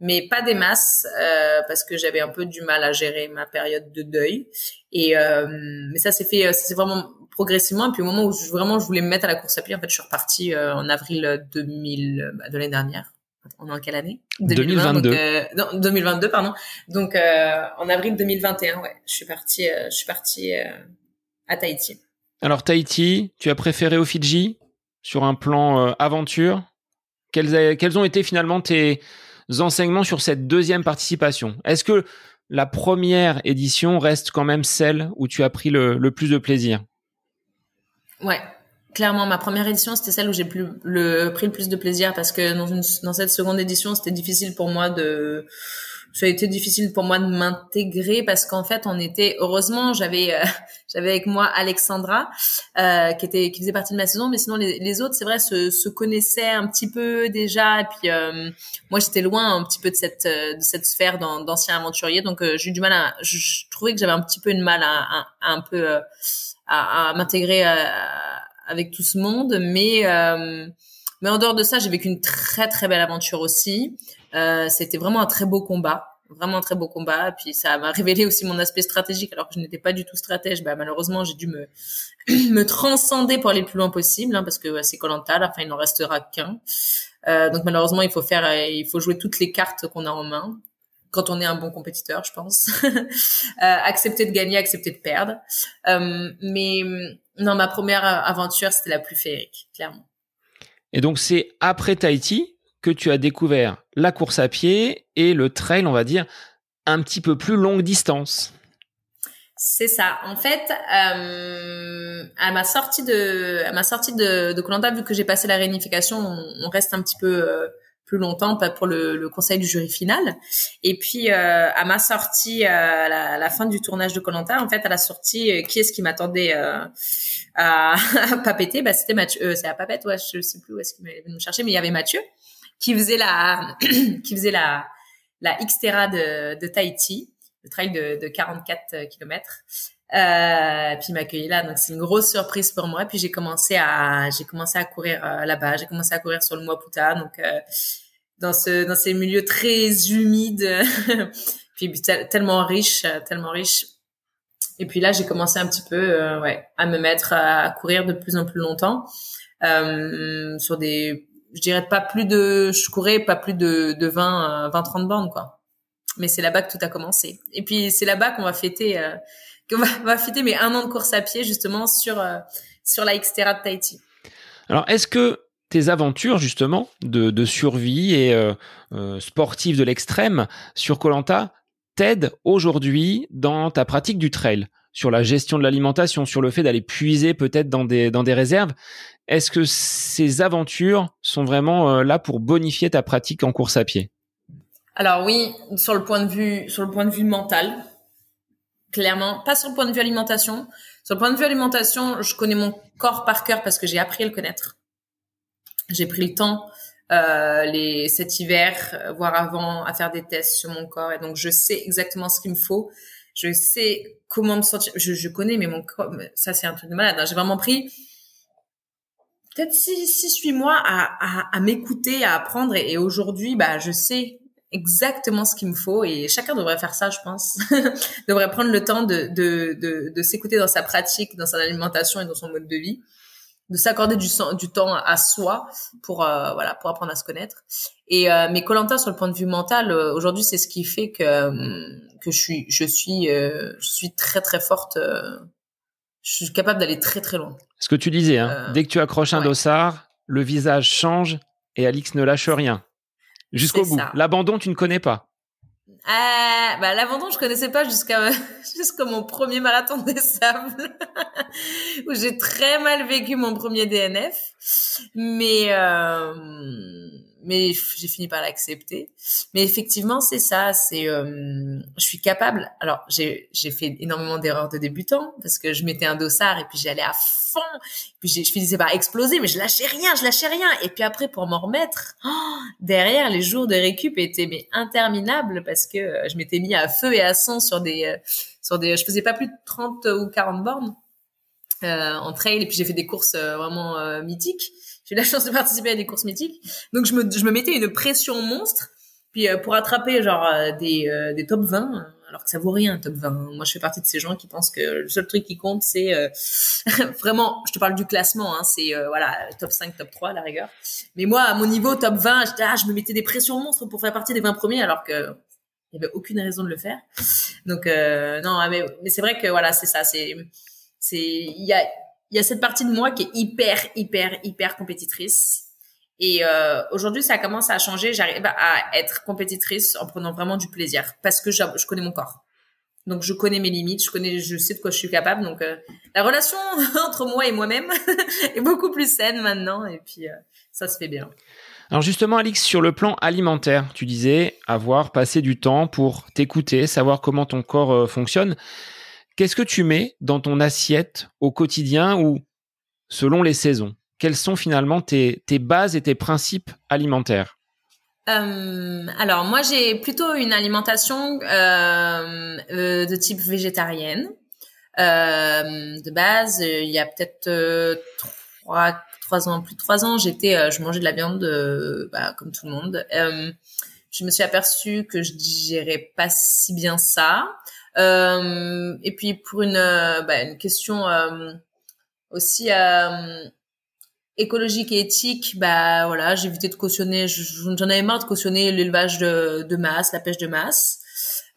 mais pas des masses euh, parce que j'avais un peu du mal à gérer ma période de deuil. Et euh, mais ça s'est fait, ça vraiment progressivement. Et puis au moment où je, vraiment je voulais me mettre à la course à pied, en fait, je suis repartie en avril 2000 bah, de l'année dernière on est en quelle année? 2022. euh, non, 2022, pardon. Donc euh, en avril 2021, ouais, je suis partie, euh, je suis partie euh, à Tahiti. Alors Tahiti, tu as préféré au Fidji sur un plan euh, aventure? Quels, quels ont été finalement tes enseignements sur cette deuxième participation? Est-ce que la première édition reste quand même celle où tu as pris le, le plus de plaisir? Ouais, clairement ma première édition c'était celle où j'ai plus le pris le plus de plaisir parce que dans une dans cette seconde édition c'était difficile pour moi de ça a été difficile pour moi de m'intégrer parce qu'en fait on était heureusement j'avais euh, j'avais avec moi Alexandra euh, qui était qui faisait partie de ma saison mais sinon les, les autres c'est vrai se, se connaissaient un petit peu déjà et puis euh, moi j'étais loin un petit peu de cette de cette sphère d'anciens aventuriers. Donc j'ai eu du mal à je, trouvais que j'avais un petit peu de mal à, à, un peu à, à m'intégrer à, avec tout ce monde, mais euh, Mais en dehors de ça, j'ai vécu une très très belle aventure aussi. Euh, c'était vraiment un très beau combat vraiment un très beau combat. Puis ça m'a révélé aussi mon aspect stratégique, alors que je n'étais pas du tout stratège. Bah, malheureusement, j'ai dû me me transcender pour aller le plus loin possible, hein, parce que c'est Colanta. Enfin, il n'en restera qu'un. Euh, donc malheureusement, il faut faire, euh, il faut jouer toutes les cartes qu'on a en main quand on est un bon compétiteur, je pense. euh, accepter de gagner, accepter de perdre. Euh, mais non, ma première aventure, c'était la plus féerique, clairement. Et donc c'est après Tahiti que tu as découvert la course à pied et le trail, on va dire, un petit peu plus longue distance. C'est ça. En fait, euh, à ma sortie de, à ma sortie de, de Colanta, vu que j'ai passé la réunification, on, reste un petit peu euh, plus longtemps, pour le, conseil du jury final. Et puis, euh, à ma sortie, à la, fin du tournage de Colanta, en fait, à la sortie, euh, qui est-ce qui m'attendait euh, à, à Bah, c'était Mathieu. Euh, c'est à Papette, ouais, je sais plus où est-ce qu'il venu me chercher, mais il y avait Mathieu qui faisait la, qui faisait la, la Xterra de, de Tahiti le trail de, de 44 euh, kilomètres. Euh, puis m'accueillir là, donc c'est une grosse surprise pour moi. Puis j'ai commencé à j'ai commencé à courir euh, là-bas. J'ai commencé à courir sur le Moaputa, donc euh, dans ce dans ces milieux très humides, puis tellement riches, tellement riches. Et puis là, j'ai commencé un petit peu, ouais, à me mettre à, courir de plus en plus longtemps sur des, je dirais pas plus de, je courais pas plus de de 20 20 30 bornes quoi mais c'est là-bas que tout a commencé. Et puis c'est là-bas qu'on va fêter, euh, qu'on va, fêter mes un an de course à pied justement sur euh, sur la Xterra de Tahiti. Alors est-ce que tes aventures justement de, survie et euh, euh sportives de l'extrême sur Colanta t'aident aujourd'hui dans ta pratique du trail, sur la gestion de l'alimentation, sur le fait d'aller puiser peut-être dans des réserves. Est-ce que ces aventures sont vraiment là pour bonifier ta pratique en course à pied? Alors oui, sur le point de vue, sur le point de vue mental, clairement, pas sur le point de vue alimentation. Sur le point de vue alimentation, je connais mon corps par cœur parce que j'ai appris à le connaître. J'ai pris le temps euh, les cet hiver, euh, voire avant, à faire des tests sur mon corps et donc je sais exactement ce qu'il me faut. Je sais comment me sentir. Je, je connais, mais mon corps, ça c'est un truc de malade. Hein. J'ai vraiment pris peut-être six, six, huit mois à, à, à m'écouter, à apprendre et, et aujourd'hui, bah, je sais exactement ce qu'il me faut et chacun devrait faire ça, je pense. devrait prendre le temps de, de, de, de s'écouter dans sa pratique, dans son alimentation et dans son mode de vie, de s'accorder du, du temps à soi pour euh, voilà pour apprendre à se connaître. Et euh, mais Colanta sur le point de vue mental, euh, aujourd'hui c'est ce qui fait que que je suis je suis je suis très très forte. je suis capable d'aller très très loin. Ce que tu disais, hein, dès que tu accroches un dossard, le visage change et Alix ne lâche rien jusqu'au bout. L'abandon, tu ne connais pas. Euh, bah, l'abandon, je connaissais pas jusqu'à jusqu'à mon premier marathon des sables où j'ai très mal vécu mon premier DNF. Mais euh, mais j'ai fini par l'accepter. Mais effectivement, c'est ça. C'est, euh, je suis capable. Alors, j'ai j'ai fait énormément d'erreurs de débutant parce que je mettais un dossard et puis j'allais à fond. Puis je finissais par exploser, mais je lâchais rien, je lâchais rien. Et puis après, pour m'en remettre, oh, derrière, les jours de récup étaient mais interminables parce que euh, je m'étais mis à feu et à sang sur des euh, sur des. Je faisais pas plus de 30 ou 40 bornes. Euh, en trail et puis j'ai fait des courses vraiment euh, mythiques j'ai la chance de participer à des courses mythiques. Donc je me, je me mettais une pression monstre. Puis euh, pour attraper genre euh, des, euh, des top 20, alors que ça vaut rien top 20. Moi je fais partie de ces gens qui pensent que le seul truc qui compte c'est vraiment, je te parle du classement, hein, c'est voilà top 5, top 3 à la rigueur. Mais moi à mon niveau top 20, ah, je me mettais des pressions monstres pour faire partie des 20 premiers alors que il y avait aucune raison de le faire. Donc non, mais, mais c'est vrai que voilà c'est ça, c'est c'est il y a il y a cette partie de moi qui est hyper, hyper, hyper compétitrice. Et euh, aujourd'hui, ça commence à changer. J'arrive à être compétitrice en prenant vraiment du plaisir parce que je, connais mon corps. Donc, je connais mes limites, je connais, je sais de quoi je suis capable. Donc, euh, la relation entre moi et moi-même est beaucoup plus saine maintenant. Et puis, euh, ça se fait bien. Alors justement, Alix, sur le plan alimentaire, tu disais avoir passé du temps pour t'écouter, savoir comment ton corps fonctionne. Qu'est-ce que tu mets dans ton assiette au quotidien ou selon les saisons? Quelles sont finalement tes, bases et tes principes alimentaires? Euh, alors moi j'ai plutôt une alimentation euh, euh, de type végétarienne. Euh, de base, il y a peut-être trois trois ans, plus de trois ans, j'étais, je mangeais de la viande, bah, comme tout le monde. je me suis aperçue que je digérais pas si bien ça. Et puis pour une, bah, une question aussi écologique et éthique, bah voilà, j'ai évité de cautionner, j'en avais marre de cautionner l'élevage de, de masse, la pêche de masse.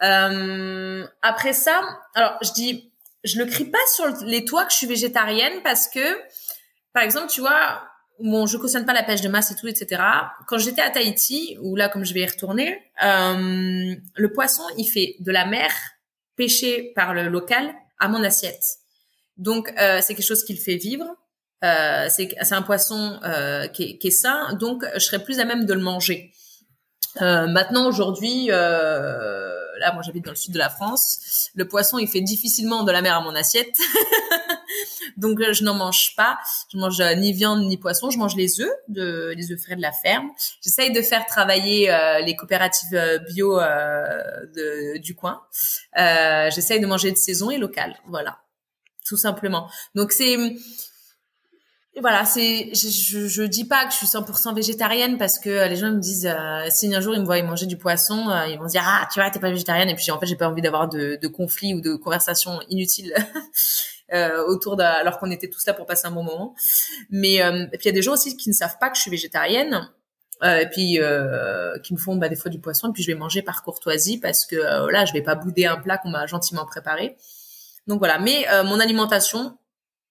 Euh, après ça, alors je dis, je le crie pas sur les toits que je suis végétarienne parce que, par exemple, tu vois, bon, je cautionne pas la pêche de masse et tout, etc. Quand j'étais à Tahiti, ou là, comme je vais y retourner, euh, le poisson, il fait de la mer pêché par le local à mon assiette. Donc, euh, c'est quelque chose qui le fait vivre. Euh, c'est un poisson euh, qui, est, qui, est, sain, donc je serais plus à même de le manger. Euh, maintenant, aujourd'hui, euh, là, moi, j'habite dans le sud de la France. Le poisson, il fait difficilement de la mer à mon assiette, donc je n'en mange pas. Je mange ni viande ni poisson. Je mange les œufs, de, les œufs frais de la ferme. J'essaye de faire travailler les coopératives bio de, du coin. J'essaye de manger de saison et local. Voilà, tout simplement. Donc c'est voilà, c'est je, je, dis pas que je suis 100% végétarienne parce que euh, les gens me disent euh, si un jour ils me voient manger du poisson, euh, ils vont se dire ah tu vois t'es pas végétarienne et puis en fait j'ai pas envie d'avoir de, de conflits ou de conversations inutiles euh, autour de alors qu'on était tous là pour passer un bon moment. Mais et puis il y a des gens aussi qui ne savent pas que je suis végétarienne. et puis qui me font bah, des fois du poisson et puis je vais manger par courtoisie parce que là je vais pas bouder un plat qu'on m'a gentiment préparé. Donc voilà, mais mon alimentation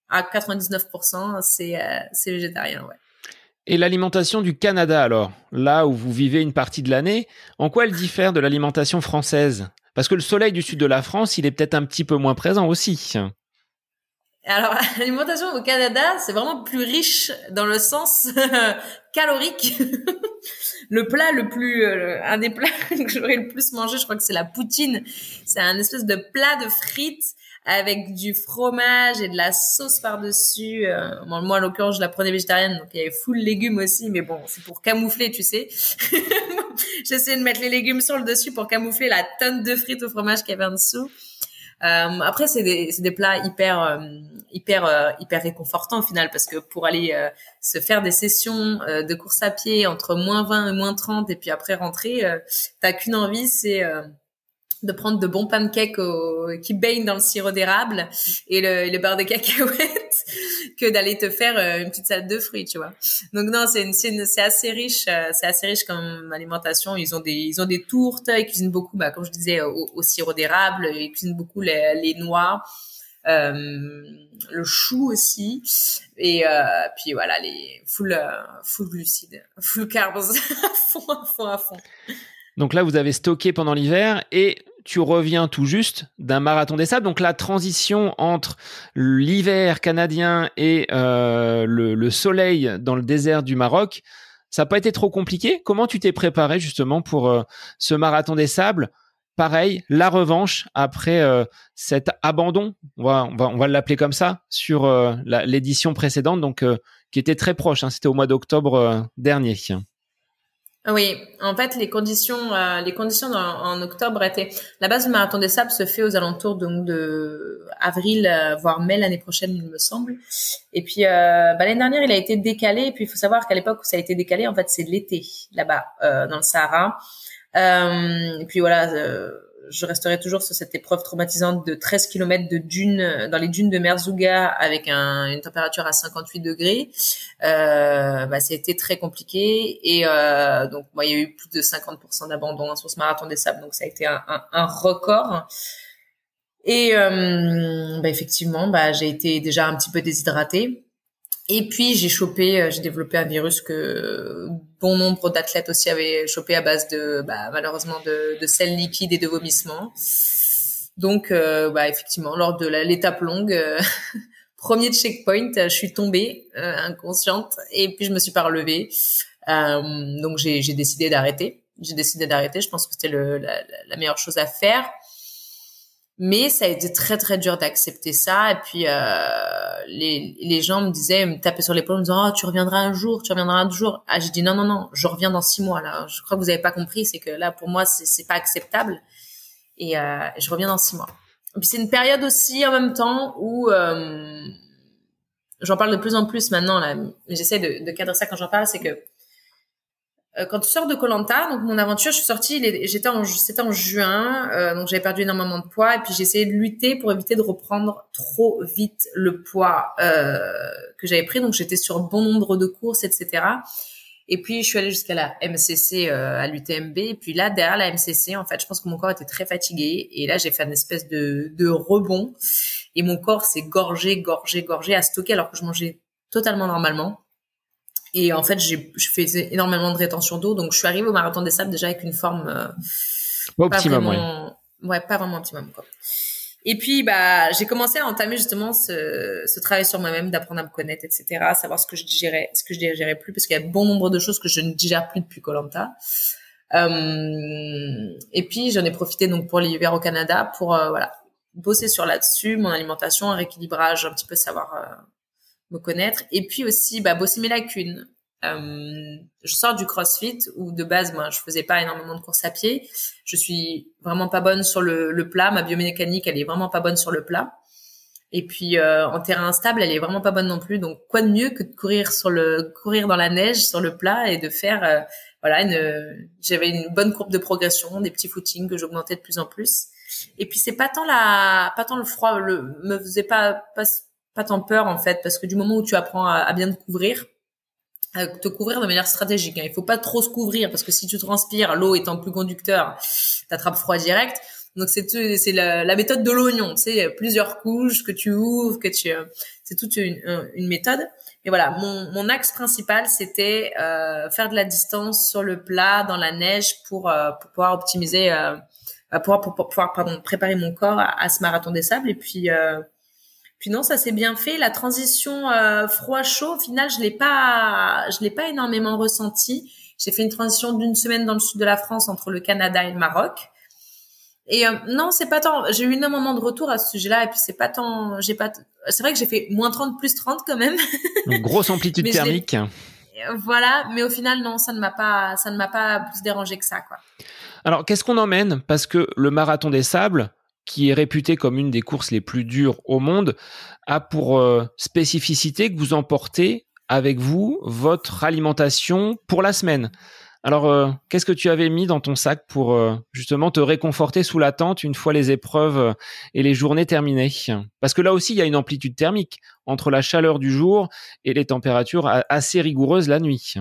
à 99%, c'est euh, c'est végétarien, ouais. Et l'alimentation du Canada alors, là où vous vivez une partie de l'année, en quoi elle diffère de l'alimentation française? Parce que le soleil du sud de la France, il est peut-être un petit peu moins présent aussi. Alors, l'alimentation au Canada, c'est vraiment plus riche dans le sens calorique. le plat le plus, euh, un des plats que j'aurais le plus mangé, je crois que c'est la poutine. C'est un espèce de plat de frites avec du fromage et de la sauce par-dessus. Euh, moi, en l'occurrence, je la prenais végétarienne, donc il y avait full légumes aussi, mais bon, c'est pour camoufler, tu sais. J'essayais de mettre les légumes sur le dessus pour camoufler la tonne de frites au fromage qu'il y avait en dessous. Euh, après, c'est des, des, plats hyper, euh, hyper, euh, hyper réconfortants au final, parce que pour aller se faire des sessions de course à pied entre moins 20 et moins 30, et puis après rentrer, t'as qu'une envie, c'est de prendre de bons pancakes au, qui baignent dans le sirop d'érable et le, le beurre de cacahuète que d'aller te faire euh, une petite salade de fruits, tu vois. Donc non, c'est c'est assez riche, euh, c'est assez riche comme alimentation. Ils ont des ils ont des tourtes, ils cuisinent beaucoup, bah comme je disais, au, sirop d'érable, ils cuisinent beaucoup les, les noix. Euh, le chou aussi et euh, puis voilà les full euh, full glucides full carbs à fond à fond à fond donc là, vous avez stocké pendant l'hiver et tu reviens tout juste d'un marathon des sables. Donc la transition entre l'hiver canadien et euh, le, soleil dans le désert du Maroc, ça n'a pas été trop compliqué? Comment tu t'es préparé justement pour euh, ce marathon des sables? Pareil, la revanche après euh, cet abandon, on va, on va, l'appeler comme ça, sur l'édition précédente, donc qui était très proche. Hein. C'était au mois d'octobre dernier. Oui, en fait, les conditions, euh, les conditions en, octobre étaient. La base du marathon des sables se fait aux alentours donc de avril, euh, voire mai l'année prochaine, il me semble. Et puis euh, bah, l'année dernière, il a été décalé. Et puis il faut savoir qu'à l'époque où ça a été décalé, en fait, c'est l'été là-bas dans le Sahara. et puis voilà je resterai toujours sur cette épreuve traumatisante de 13 km de dunes euh, dans les dunes de Merzouga avec un, une température à 58 degrés. Euh, bah, été très compliqué et euh, donc moi il y a eu plus de 50% d'abandon sur ce marathon des sables donc ça a été un, un, un record. Et euh, bah, effectivement, bah, j'ai été déjà un petit peu déshydratée. Et puis j'ai chopé, euh, j'ai développé un virus que bon nombre d'athlètes aussi avaient chopé à base de bah, malheureusement de, de sel liquide et de vomissements. Donc euh, bah, effectivement, lors de l'étape longue, euh, premier checkpoint, je suis tombée inconsciente et puis je me suis pas relevée. donc j'ai décidé d'arrêter. J'ai décidé d'arrêter. Je pense que c'était la, la meilleure chose à faire mais ça a été très très dur d'accepter ça. Et puis euh, les, les gens me disaient me tapaient sur l'épaule me disant oh, tu reviendras un jour tu reviendras un jour. Ah j'ai dit non non non je reviens dans six mois là. Je crois que vous avez pas compris c'est que là pour moi c'est pas acceptable. Et euh, je reviens dans six mois. Et puis c'est une période aussi en même temps où euh, j'en parle de plus en plus maintenant là, j'essaie de, de cadrer ça quand j'en parle, c'est que quand tu sors de Colanta, donc mon aventure, je suis sortie, j'étais en, c'était en juin, euh, donc j'avais perdu énormément de poids et puis j'ai essayé de lutter pour éviter de reprendre trop vite le poids euh, que j'avais pris. Donc j'étais sur bon nombre de courses, etc. Et puis je suis allée jusqu'à la MCC euh, à l'UTMB. Et puis là, derrière la MCC, en fait, je pense que mon corps était très fatigué. Et là, j'ai fait une espèce de, de rebond. Et mon corps s'est gorgé, gorgé, gorgé à stocker alors que je mangeais totalement normalement. Et en fait, j'ai je faisais énormément de rétention d'eau. Donc, je suis arrivée au marathon des sables déjà avec une forme euh, optimum, pas vraiment, ouais. pas vraiment optimum quoi. Et puis, bah, j'ai commencé à entamer justement ce, ce travail sur moi-même, d'apprendre à me connaître, etc., savoir ce que je digérais, ce que je digérais plus, parce qu'il y a bon nombre de choses que je ne digère plus depuis Colanta. Euh, et puis, j'en ai profité donc pour l'hiver au Canada pour euh, voilà bosser sur là-dessus, mon alimentation, un rééquilibrage, un petit peu savoir euh, me connaître, et puis aussi bah, bosser mes lacunes. Euh, je sors du CrossFit où de base moi je faisais pas énormément de courses à pied. Je suis vraiment pas bonne sur le, le plat. Ma biomécanique elle est vraiment pas bonne sur le plat. Et puis euh, en terrain instable elle est vraiment pas bonne non plus. Donc quoi de mieux que de courir sur le courir dans la neige sur le plat et de faire euh, voilà une j'avais une bonne courbe de progression, des petits footings que j'augmentais de plus en plus. Et puis c'est pas tant la pas tant le froid le me faisait pas pas pas tant peur en fait parce que du moment où tu apprends à, à bien te couvrir te couvrir de manière stratégique. Hein. Il faut pas trop se couvrir parce que si tu transpires, l'eau étant plus conducteur, t'attrapes froid direct. Donc c'est c'est la, la, méthode de l'oignon, sais, plusieurs couches que tu ouvres, que tu c'est toute une, une, méthode. Et voilà, mon, mon axe principal c'était euh, faire de la distance sur le plat dans la neige pour, euh, pour pouvoir optimiser, euh, pour, pour, pour, pouvoir pardon préparer mon corps à, à, ce marathon des sables et puis euh, puis non, ça s'est bien fait. La transition euh, froid-chaud, au final, je l'ai pas, je l'ai pas énormément ressenti. J'ai fait une transition d'une semaine dans le sud de la France entre le Canada et le Maroc. Et euh, non, c'est pas tant. J'ai eu énormément de retours à ce sujet-là, et puis c'est pas tant. J'ai pas. C'est vrai que j'ai fait moins 30 plus 30 quand même. Une grosse amplitude thermique. Voilà, mais au final non, ça ne m'a pas, ça ne m'a pas plus dérangé que ça, quoi. Alors, qu'est-ce qu'on emmène? Parce que le marathon des sables, qui est réputée comme une des courses les plus dures au monde, a pour euh, spécificité que vous emportez avec vous votre alimentation pour la semaine. Alors, euh, qu'est-ce que tu avais mis dans ton sac pour euh, justement te réconforter sous la tente une fois les épreuves et les journées terminées? Parce que là aussi, il y a une amplitude thermique entre la chaleur du jour et les températures assez rigoureuses la nuit.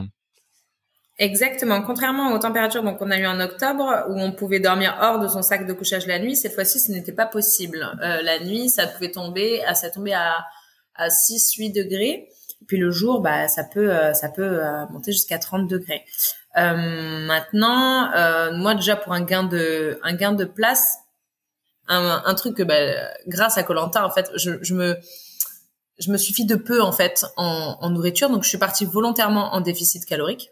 Exactement. Contrairement aux températures donc on a eu en octobre où on pouvait dormir hors de son sac de couchage la nuit, cette fois-ci ce n'était pas possible. Euh, la nuit, ça pouvait tomber, à, ça tombait à à 6 8 degrés. Puis le jour, bah ça peut euh, ça peut euh, monter jusqu'à 30 degrés. maintenant, moi déjà pour un gain de un gain de place, un, un truc que bah, grâce à Colanta en fait, je, je me je me suffis de peu en fait en, en nourriture, donc je suis partie volontairement en déficit calorique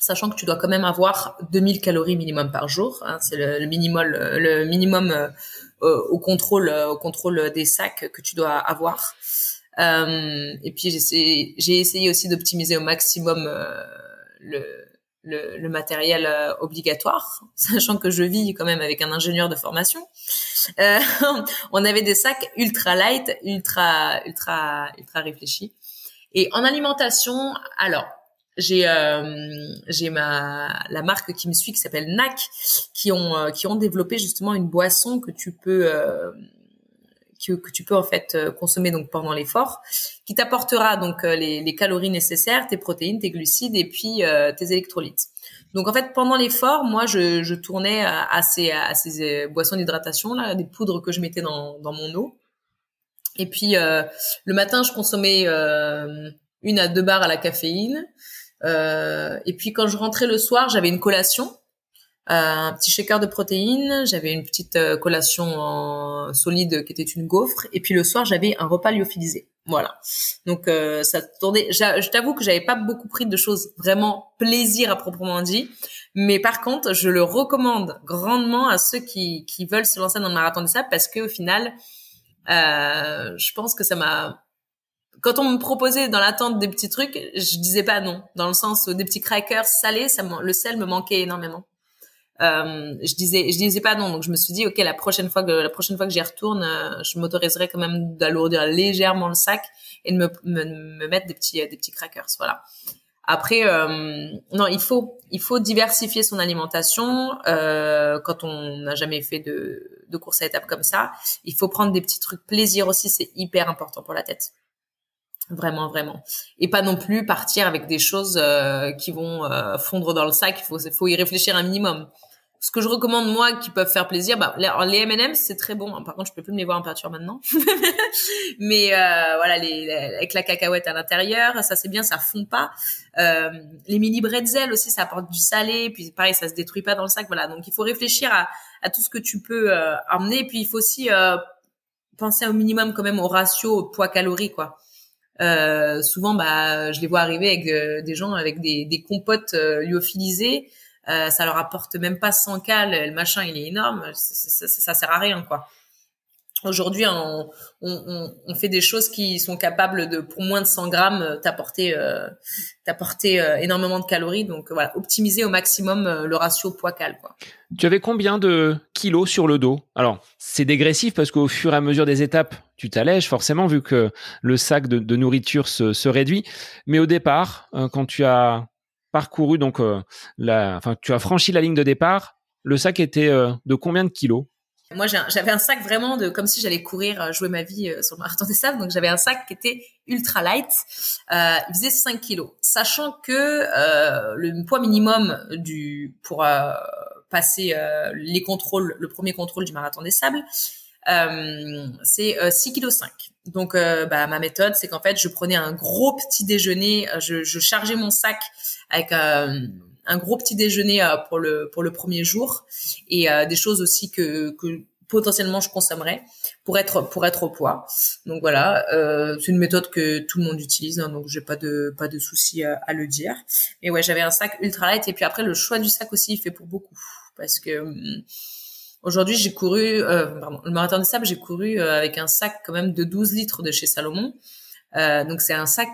sachant que tu dois quand même avoir 2000 calories minimum par jour. Hein, c'est le, minimum, le minimum euh, au contrôle, au contrôle des sacs que tu dois avoir. Euh, et puis j'ai essayé, aussi d'optimiser au maximum euh, le, le, le, matériel euh, obligatoire, sachant que je vis quand même avec un ingénieur de formation. Euh, on avait des sacs ultra light, ultra ultra ultra réfléchis. Et en alimentation, alors j'ai euh, j'ai ma la marque qui me suit qui s'appelle NAC qui ont euh, qui ont développé justement une boisson que tu peux euh, que, tu peux en fait euh, consommer donc pendant l'effort qui t'apportera donc les, les, calories nécessaires, tes protéines, tes glucides et puis tes électrolytes. Donc en fait pendant l'effort, moi je, je tournais à ces à ces boissons d'hydratation là, des poudres que je mettais dans dans mon eau. Et puis le matin, je consommais une à deux barres à la caféine. Euh, et puis quand je rentrais le soir, j'avais une collation, euh, un petit shaker de protéines, j'avais une petite euh, collation solide qui était une gaufre, et puis le soir j'avais un repas lyophilisé. Voilà. Donc ça tournait. Je t'avoue que j'avais pas beaucoup pris de choses vraiment plaisir à proprement dit, mais par contre je le recommande grandement à ceux qui, qui veulent se lancer dans le marathon de sable parce que au final, euh, je pense que ça m'a quand on me proposait dans l'attente des petits trucs, je disais pas non, dans le sens où des petits crackers salés, ça, le sel me manquait énormément. euh, je disais je disais pas non. Donc je me suis dit ok la prochaine fois que la prochaine fois que j'y retourne euh, je m'autoriserai quand même d'alourdir légèrement le sac et de me, me, me mettre des petits des petits crackers. Voilà. Après euh, non il faut il faut diversifier son alimentation. Euh, quand on n'a jamais fait de de course à étapes comme ça il faut prendre des petits trucs plaisir aussi. C'est hyper important pour la tête Vraiment, vraiment. Et pas non plus partir avec des choses euh, qui vont euh, fondre dans le sac. Il faut, faut y réfléchir un minimum. Ce que je recommande moi, qui peuvent faire plaisir, bah, les M&M's c'est très bon. Par contre, je peux plus me les voir en peinture maintenant. Mais euh, voilà, les, avec la cacahuète à l'intérieur, ça c'est bien, ça fond pas. Euh, les mini bretzels aussi, ça apporte du salé. Puis pareil, ça se détruit pas dans le sac. Voilà, donc il faut réfléchir à, à tout ce que tu peux euh, emmener. Puis il faut aussi penser au minimum quand même au ratio poids calories quoi. Euh, souvent, bah, je les vois arriver avec euh, des gens avec des, des compotes euh, lyophilisées. Euh, ça leur apporte même pas 100 cal, le machin il est énorme, ça, ça, ça sert à rien quoi. Aujourd'hui, on, on, on, fait des choses qui sont capables de, pour moins de 100 grammes, euh, t'apporter, euh, t'apporter euh, énormément de calories. Donc voilà, optimiser au maximum euh, le ratio poids-cal. Tu avais combien de kilos sur le dos? Alors, c'est dégressif parce qu'au fur et à mesure des étapes, tu t'allèges forcément vu que le sac de, de nourriture se, se, réduit. Mais au départ, quand tu as parcouru donc la, enfin, tu as franchi la ligne de départ, le sac était de combien de kilos? Moi, j'avais un sac vraiment de comme si j'allais courir, euh, jouer ma vie euh, sur le marathon des sables. Donc, j'avais un sac qui était ultra light. Euh, il faisait 5 kilos, sachant que euh, le poids minimum du pour euh, passer euh, les contrôles, le premier contrôle du marathon des sables, c'est 6 kg 5. Donc, bah, ma méthode, c'est qu'en fait, je prenais un gros petit déjeuner, je, je chargeais mon sac avec un gros petit déjeuner euh, pour le pour le premier jour et euh, des choses aussi que que potentiellement je consommerais pour être pour être au poids. Donc voilà, euh, c'est une méthode que tout le monde utilise, hein, donc j'ai pas de pas de souci à, à, le dire. Mais ouais, j'avais un sac ultra light et puis après le choix du sac aussi il fait pour beaucoup parce que hum, aujourd'hui j'ai couru euh, pardon, le marathon de sable j'ai couru avec un sac quand même de 12 litres de chez Salomon. donc c'est un sac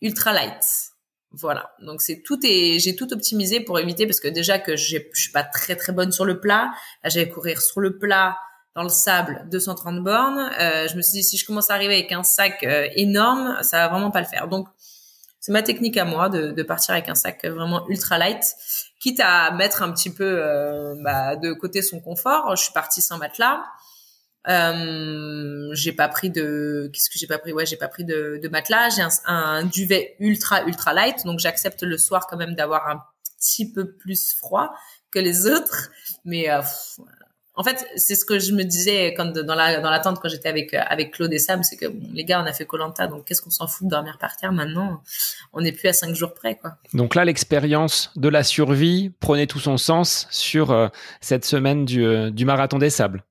ultra light. Voilà. Donc c'est tout et j'ai tout optimisé pour éviter parce que déjà que je suis pas très très bonne sur le plat. Là, j'allais courir sur le plat dans le sable 230 bornes. Euh, je me suis dit si je commence à arriver avec un sac euh, énorme, ça va vraiment pas le faire. Donc c'est ma technique à moi de, de, partir avec un sac vraiment ultra light, quitte à mettre un petit peu euh, bah, de côté son confort. Je suis partie sans matelas. Euh, j'ai pas pris de qu'est-ce que j'ai pas pris? Ouais j'ai pas pris de, de matelas. J'ai un, un, duvet ultra ultra light. Donc j'accepte le soir quand même d'avoir un petit peu plus froid que les autres. Mais euh, en fait c'est ce que je me disais quand dans la dans l'attente quand j'étais avec avec Claude et Sam. C'est que bon, les gars on a fait Colanta. Donc qu'est-ce qu'on s'en fout de dormir par terre maintenant? On n'est plus à cinq jours près quoi. Donc là l'expérience de la survie prenait tout son sens sur euh, cette semaine du, euh, du marathon des sables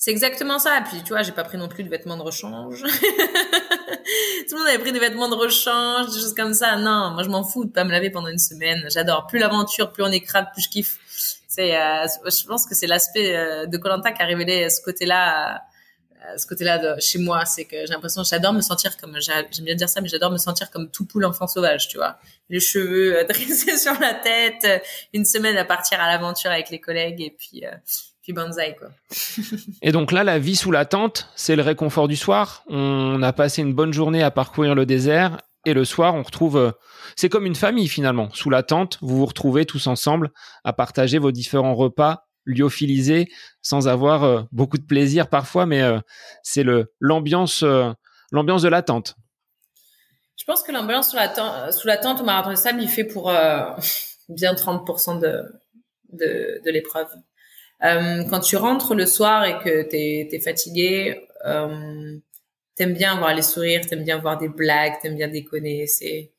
c'est exactement ça. Puis, tu vois, j'ai pas pris non plus de vêtements de rechange. Tout le monde avait pris des vêtements de rechange, des choses comme ça. Non, moi, je m'en fous de pas me laver pendant une semaine. J'adore. Plus l'aventure, plus on est plus je kiffe. C'est, euh, je pense que c'est l'aspect euh, de Colanta qui a révélé ce côté-là, euh, ce côté-là de chez moi. C'est que j'ai l'impression, j'adore me sentir comme, j'aime bien dire ça, mais j'adore me sentir comme tout poule enfant sauvage, tu vois. Les cheveux dressés sur la tête, une semaine à partir à l'aventure avec les collègues et puis, bonsaï quoi. et donc là, la vie sous la tente, c'est le réconfort du soir. On a passé une bonne journée à parcourir le désert et le soir, on retrouve. Euh, c'est comme une famille finalement. Sous la tente, vous vous retrouvez tous ensemble à partager vos différents repas lyophilisés sans avoir euh, beaucoup de plaisir parfois, mais euh, c'est le l'ambiance l'ambiance de la tente. Je pense que l'ambiance sous la tente, sous la tente au marathon de sable, il fait pour bien 30% de, de, de l'épreuve. Euh, quand tu rentres le soir et que t'es es fatigué, euh, t'aimes bien voir les sourires, t'aimes bien voir des blagues, t'aimes bien déconner. C'est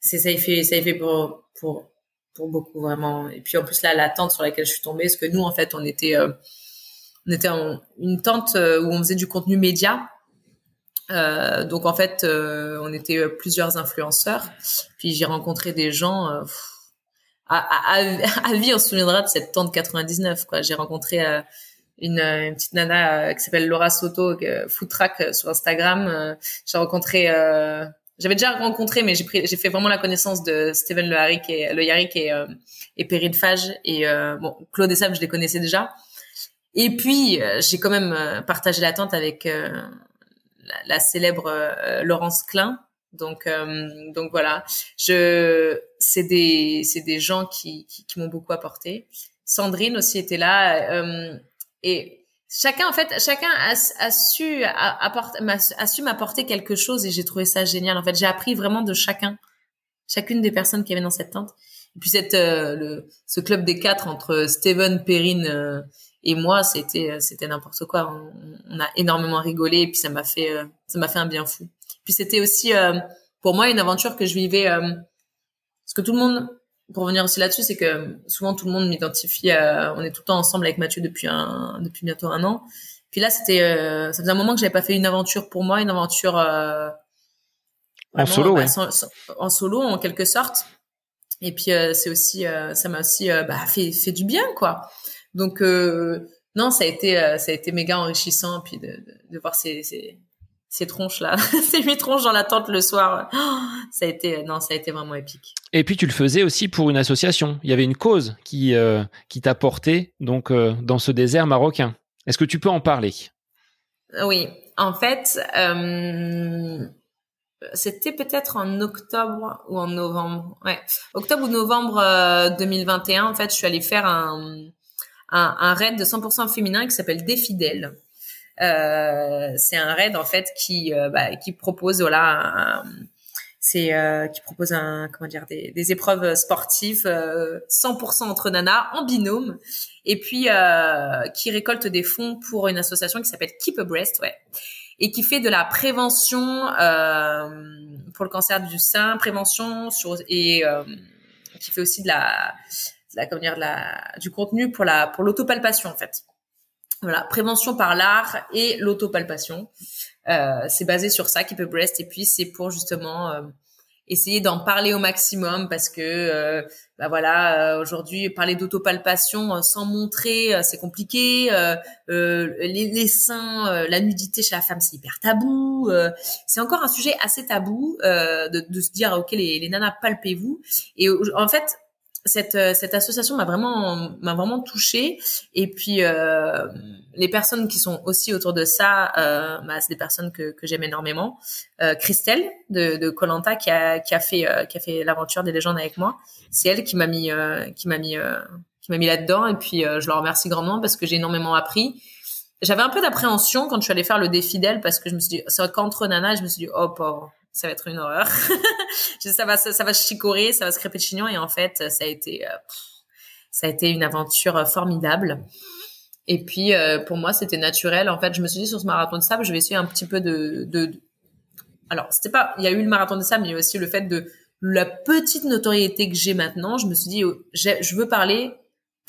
ça y fait ça y fait pour pour pour beaucoup vraiment. Et puis en plus là la tente sur laquelle je suis tombée, parce que nous en fait on était euh, on était en une tente euh, où on faisait du contenu média. Euh, donc en fait, on était plusieurs influenceurs. Puis j'ai rencontré des gens. Euh, à, à, à, vie, on se souviendra de cette tente 99. Quoi. J'ai rencontré euh, une, une, petite nana euh, qui s'appelle Laura Soto, euh, food track sur Instagram. J'ai rencontré j'avais déjà rencontré, mais j'ai pris, j'ai fait vraiment la connaissance de Steven Le Yarrick et Le Yarrick et, euh, et Perrine Fage et euh, bon Claude et Sam, je les connaissais déjà. Et puis euh, j'ai quand même partagé la tente avec la, la, célèbre Laurence Klein. Donc donc voilà, je c'est des c'est des gens qui qui, qui m'ont beaucoup apporté. Sandrine aussi était là et chacun en fait chacun a, a su apporter a su m'apporter quelque chose et j'ai trouvé ça génial en fait. J'ai appris vraiment de chacun chacune des personnes qui avaient dans cette tente. Et puis cette euh, le, ce club des quatre entre Steven Perrine euh, et moi c'était c'était n'importe quoi. On, on, a énormément rigolé et puis ça m'a fait euh, ça m'a fait un bien fou puis c'était aussi pour moi une aventure que je vivais parce que tout le monde pour revenir aussi là-dessus, c'est que souvent tout le monde m'identifie. on est tout le temps ensemble avec Mathieu depuis un, depuis bientôt un an. Puis là, c'était, euh, ça faisait un moment que j'avais pas fait une aventure pour moi, une aventure euh, en solo, bah, en solo en quelque sorte. Et puis euh, c'est aussi, ça m'a aussi bah, fait fait du bien, quoi. Donc non, ça a été ça a été méga enrichissant, puis de, de, de voir ces, ces ces tronches là, ces huit tronches dans la tente le soir. ça a été non, ça a été vraiment épique. Et puis tu le faisais aussi pour une association. Il y avait une cause qui euh, qui t'a porté donc euh, dans ce désert marocain. Est-ce que tu peux en parler? Oui, en fait, euh, c'était peut-être en octobre ou en novembre. Ouais, octobre ou novembre 2021. En fait, je suis allée faire un un, un raid de 100% féminin qui s'appelle Défidèle. Euh, c'est un raid en fait qui euh, bah, qui propose voilà c'est euh, qui propose un comment dire des, des épreuves sportives 100% entre nanas en binôme et puis qui récolte des fonds pour une association qui s'appelle Keep a Breast ouais et qui fait de la prévention pour le cancer du sein prévention sur et qui fait aussi de la, de la comment dire de la du contenu pour la pour l'autopalpation en fait voilà, prévention par l'art et l'autopalpation. Euh, c'est basé sur ça, Keep a Breast. Et puis, c'est pour justement euh, essayer d'en parler au maximum parce que, euh, bah voilà, euh, aujourd'hui, parler d'autopalpation euh, sans montrer, c'est compliqué. Les, les, seins, la nudité chez la femme, c'est hyper tabou. c'est encore un sujet assez tabou de, de, se dire, ok, les, les nanas, palpez-vous. Et en fait, cette, euh, cette association m'a vraiment m'a vraiment touchée. Et puis euh, les personnes qui sont aussi autour de ça euh, bah, c'est des personnes que, que j'aime énormément. Euh, Christelle de de Colanta qui a qui a fait euh, qui a fait l'aventure des légendes avec moi. C'est elle qui m'a mis qui m'a mis qui m'a mis là dedans et puis je leur remercie grandement parce que j'ai énormément appris. J'avais un peu d'appréhension quand je suis allée faire le défi d'elle parce que je me suis dit c'est qu'entre nanas je me suis dit oh pauvre ça va être une horreur. ça va, ça, va chicorer, ça va se crêper de chignon. Et en fait, ça a été, euh, ça a été une aventure euh, formidable. Et puis, euh, pour moi, c'était naturel. En fait, je me suis dit sur ce marathon de sable, je vais essayer un petit peu de, de... alors, c'était pas, il y a eu le marathon de sable, mais il y a aussi le fait de la petite notoriété que j'ai maintenant. Je me suis dit, oh, je veux parler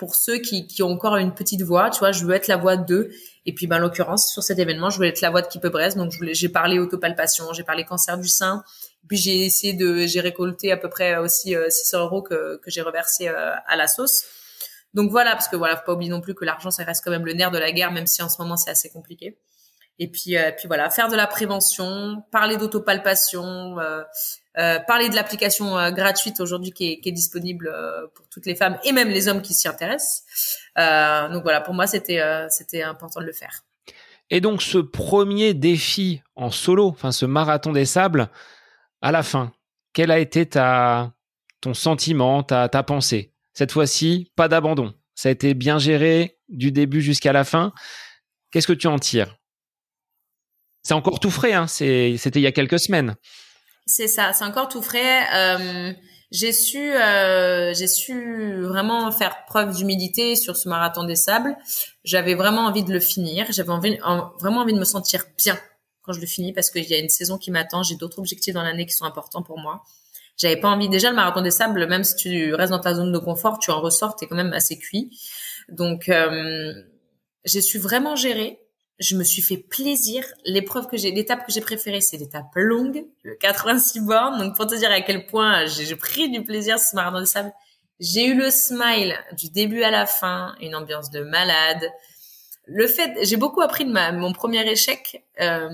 pour ceux qui, qui ont encore une petite voix, tu vois, je veux être la voix d'eux. Et puis, ben, en l'occurrence, sur cet événement, je voulais être la voix de Keep Brest. Donc, j'ai parlé autopalpation, j'ai parlé cancer du sein. Puis, j'ai essayé de, j'ai récolté à peu près aussi 600 euh, euros que, que j'ai reversé euh, à la sauce. Donc voilà, parce que voilà, faut pas oublier non plus que l'argent, ça reste quand même le nerf de la guerre, même si en ce moment c'est assez compliqué. Et puis, euh, puis voilà, faire de la prévention, parler d'autopalpation, euh, euh, parler de l'application gratuite aujourd'hui qui est, qui est disponible pour toutes les femmes et même les hommes qui s'y intéressent. donc voilà, pour moi c'était c'était important de le faire. Et donc ce premier défi en solo, enfin ce marathon des sables, à la fin, quel a été ta ton sentiment, ta ta pensée? Cette fois-ci, pas d'abandon. Ça a été bien géré du début jusqu'à la fin. Qu'est-ce que tu en tires? C'est encore tout frais, hein C'était il y a quelques semaines. C'est ça, c'est encore tout frais. Euh, j'ai su, euh, j'ai su vraiment faire preuve d'humilité sur ce marathon des sables. J'avais vraiment envie de le finir. J'avais envie, vraiment envie de me sentir bien quand je le finis parce qu'il y a une saison qui m'attend. J'ai d'autres objectifs dans l'année qui sont importants pour moi. J'avais pas envie. Déjà, le marathon des sables, même si tu restes dans ta zone de confort, tu en ressors, t'es quand même assez cuit. Donc, euh, j'ai su vraiment gérer je me suis fait plaisir. L'épreuve que j'ai, l'étape que j'ai préférée, c'est l'étape longue, le 86 bornes. Donc, pour te dire à quel point j'ai pris du plaisir ce marathon de sable. J'ai eu le smile du début à la fin, une ambiance de malade. Le fait, j'ai beaucoup appris de ma, mon premier échec, euh,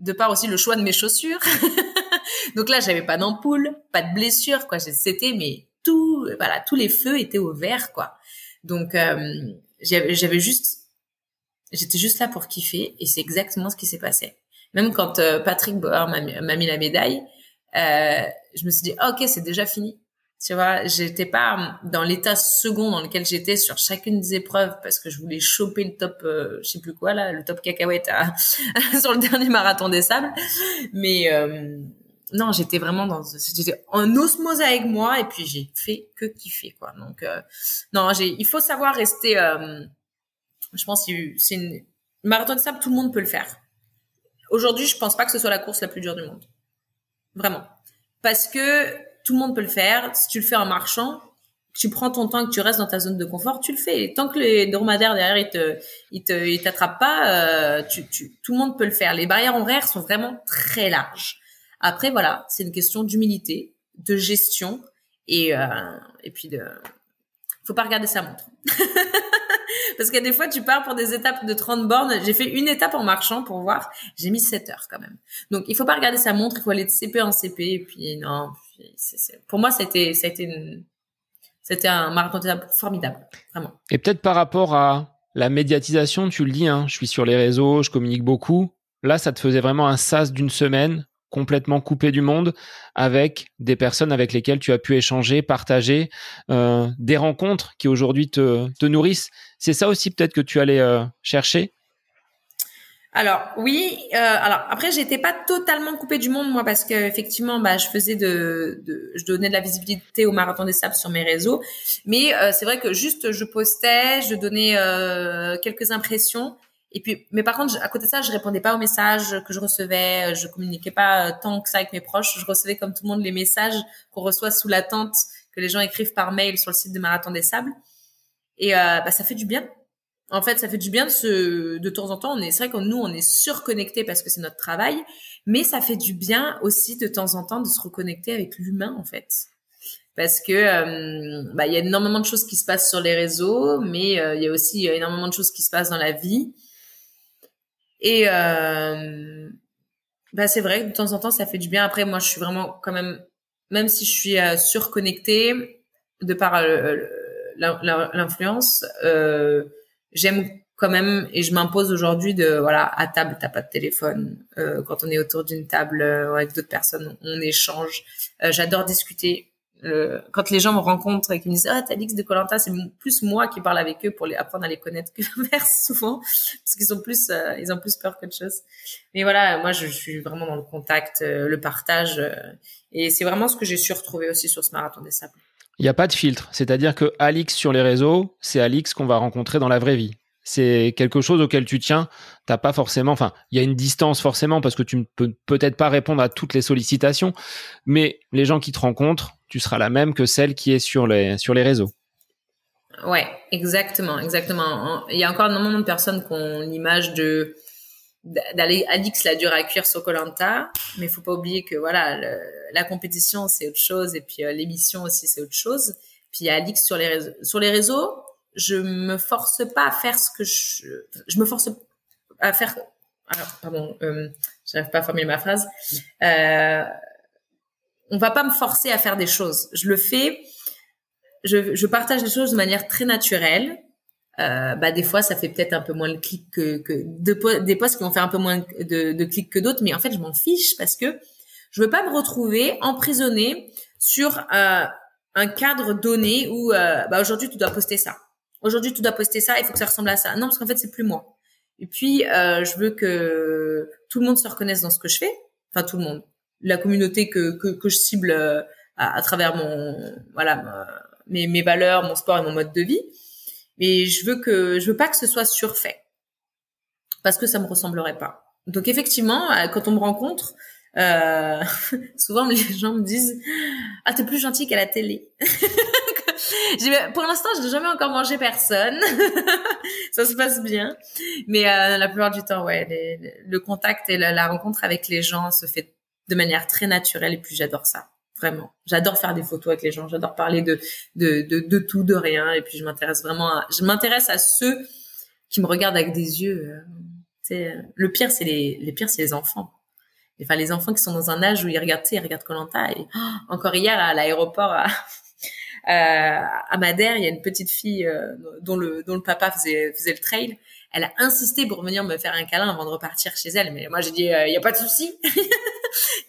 de part aussi le choix de mes chaussures. Donc là, j'avais pas d'ampoule, pas de blessure, quoi. C'était, mais tout, voilà, tous les feux étaient au vert, quoi. Donc, euh, j'avais juste, j'étais juste là pour kiffer, et c'est exactement ce qui s'est passé. Même quand euh, Patrick Bauer m'a mis la médaille, euh, je me suis dit, ah, ok, c'est déjà fini. Tu vois, j'étais pas dans l'état second dans lequel j'étais sur chacune des épreuves parce que je voulais choper le top, euh, je sais plus quoi là, le top cacahuète sur le dernier marathon des sables. Mais euh, non, j'étais vraiment dans, j'étais en osmose avec moi et puis j'ai fait que kiffer quoi. Donc euh, non, j'ai, il faut savoir rester. Je pense que c'est une marathon des sables, tout le monde peut le faire. Aujourd'hui, je pense pas que ce soit la course la plus dure du monde, vraiment, parce que tout le monde peut le faire. Si tu le fais en marchant, tu prends ton temps et que tu restes dans ta zone de confort, tu le fais. tant que les dromadaires derrière ils te ils te ils t'attrapent pas, euh, tu, tu, tout le monde peut le faire. Les barrières horaires sont vraiment très larges. Après voilà, c'est une question d'humilité, de gestion et euh, et puis de faut pas regarder sa montre. Parce que des fois, tu pars pour des étapes de 30 bornes. J'ai fait une étape en marchant pour voir. J'ai mis 7 heures quand même. Donc, il faut pas regarder sa montre. Il faut aller de CP en CP. Et puis, non. Pour moi, c'était, ça c'était un marathon formidable. Vraiment. Et peut-être par rapport à la médiatisation, tu le dis, hein, je suis sur les réseaux, je communique beaucoup. Là, ça te faisait vraiment un sas d'une semaine complètement coupé du monde, avec des personnes avec lesquelles tu as pu échanger, partager, euh, des rencontres qui aujourd'hui te, nourrissent. C'est ça aussi peut-être que tu allais euh, chercher? Alors oui, euh, alors après j'étais pas totalement coupée du monde moi parce que effectivement bah je faisais de, je donnais de la visibilité au marathon des sables sur mes réseaux, mais c'est vrai que juste je postais, je donnais quelques impressions et puis, mais par contre, à côté de ça, je répondais pas aux messages que je recevais, je communiquais pas euh, tant que ça avec mes proches. Je recevais comme tout le monde les messages qu'on reçoit sous l'attente, que les gens écrivent par mail sur le site de Marathon des Sables. Et euh, bah, ça fait du bien. En fait, ça fait du bien de se, de temps en temps. On est, c'est vrai que nous, on est surconnectés parce que c'est notre travail, mais ça fait du bien aussi de temps en temps de se reconnecter avec l'humain, en fait parce que euh, bah, il y a énormément de choses qui se passent sur les réseaux, mais il y a aussi énormément de choses qui se passent dans la vie. Et euh, bah c'est vrai de temps en temps ça fait du bien. Après moi je suis vraiment quand même même si je suis euh, surconnectée de par euh, l'influence, j'aime quand même et je m'impose aujourd'hui de voilà à table t'as pas de téléphone quand on est autour d'une table avec d'autres personnes on, échange. J'adore discuter quand les gens me rencontrent et qu'ils me disent ah Alix de Colanta c'est plus moi qui parle avec eux pour apprendre à les connaître que l'inverse souvent. Parce qu'ils ont plus euh, ils ont plus peur qu'autre chose. Mais voilà moi je, suis vraiment dans le contact euh, le partage euh, et c'est vraiment ce que j'ai su retrouver aussi sur ce marathon des sables. Il n'y a pas de filtre. C'est-à-dire que Alix sur les réseaux c'est Alix qu'on va rencontrer dans la vraie vie. C'est quelque chose auquel tu tiens. T'as pas forcément, enfin, il y a une distance forcément parce que tu ne peux peut-être pas répondre à toutes les sollicitations, mais les gens qui te rencontrent, tu seras la même que celle qui est sur les, sur les réseaux. Ouais, exactement, exactement. Il y a encore énormément de personnes qui ont l'image de d'aller Alix la dure à cuire sur Colanta, mais faut pas oublier que voilà, la compétition c'est autre chose et puis euh, l'émission aussi c'est autre chose. Puis Alix sur les réseaux. Sur les réseaux, je me force pas à faire ce que je je me force à faire. Alors, pardon, euh, j'arrive pas à formuler ma phrase. Euh, on va pas me forcer à faire des choses. Je le fais. Je, je partage les choses de manière très naturelle. Euh, bah des fois ça fait peut-être un peu moins de clics que, que de, des posts qui vont faire un peu moins de, de clics que d'autres mais en fait je m'en fiche parce que je veux pas me retrouver emprisonnée sur euh, un cadre donné où euh, bah aujourd'hui tu dois poster ça aujourd'hui tu dois poster ça il faut que ça ressemble à ça non parce qu'en fait c'est plus moi et puis euh, je veux que tout le monde se reconnaisse dans ce que je fais enfin tout le monde la communauté que, que, que je cible euh, à, à, travers mon voilà mes, mes valeurs, mon sport et mon mode de vie. Mais je veux que je veux pas que ce soit surfait parce que ça me ressemblerait pas. Donc effectivement, euh, quand on me rencontre, euh, souvent les gens me disent ah t'es plus gentil qu'à la télé. pour l'instant, je n'ai jamais encore mangé personne. ça se passe bien, mais euh, la plupart du temps, ouais, le contact et la, la, rencontre avec les gens se fait de manière très naturelle et puis j'adore ça vraiment j'adore faire des photos avec les gens j'adore parler de, de de, de tout de rien et puis je m'intéresse vraiment à, je m'intéresse à ceux qui me regardent avec des yeux euh, le pire c'est les les pires c'est les enfants enfin les enfants qui sont dans un âge où ils regardent, ils regardent Colanta oh, encore hier à l'aéroport à, à Madère, il y a une petite fille euh, dont le dont le papa faisait faisait le trail. Elle a insisté pour venir me faire un câlin avant de repartir chez elle, mais moi j'ai dit il euh, y a pas de souci, il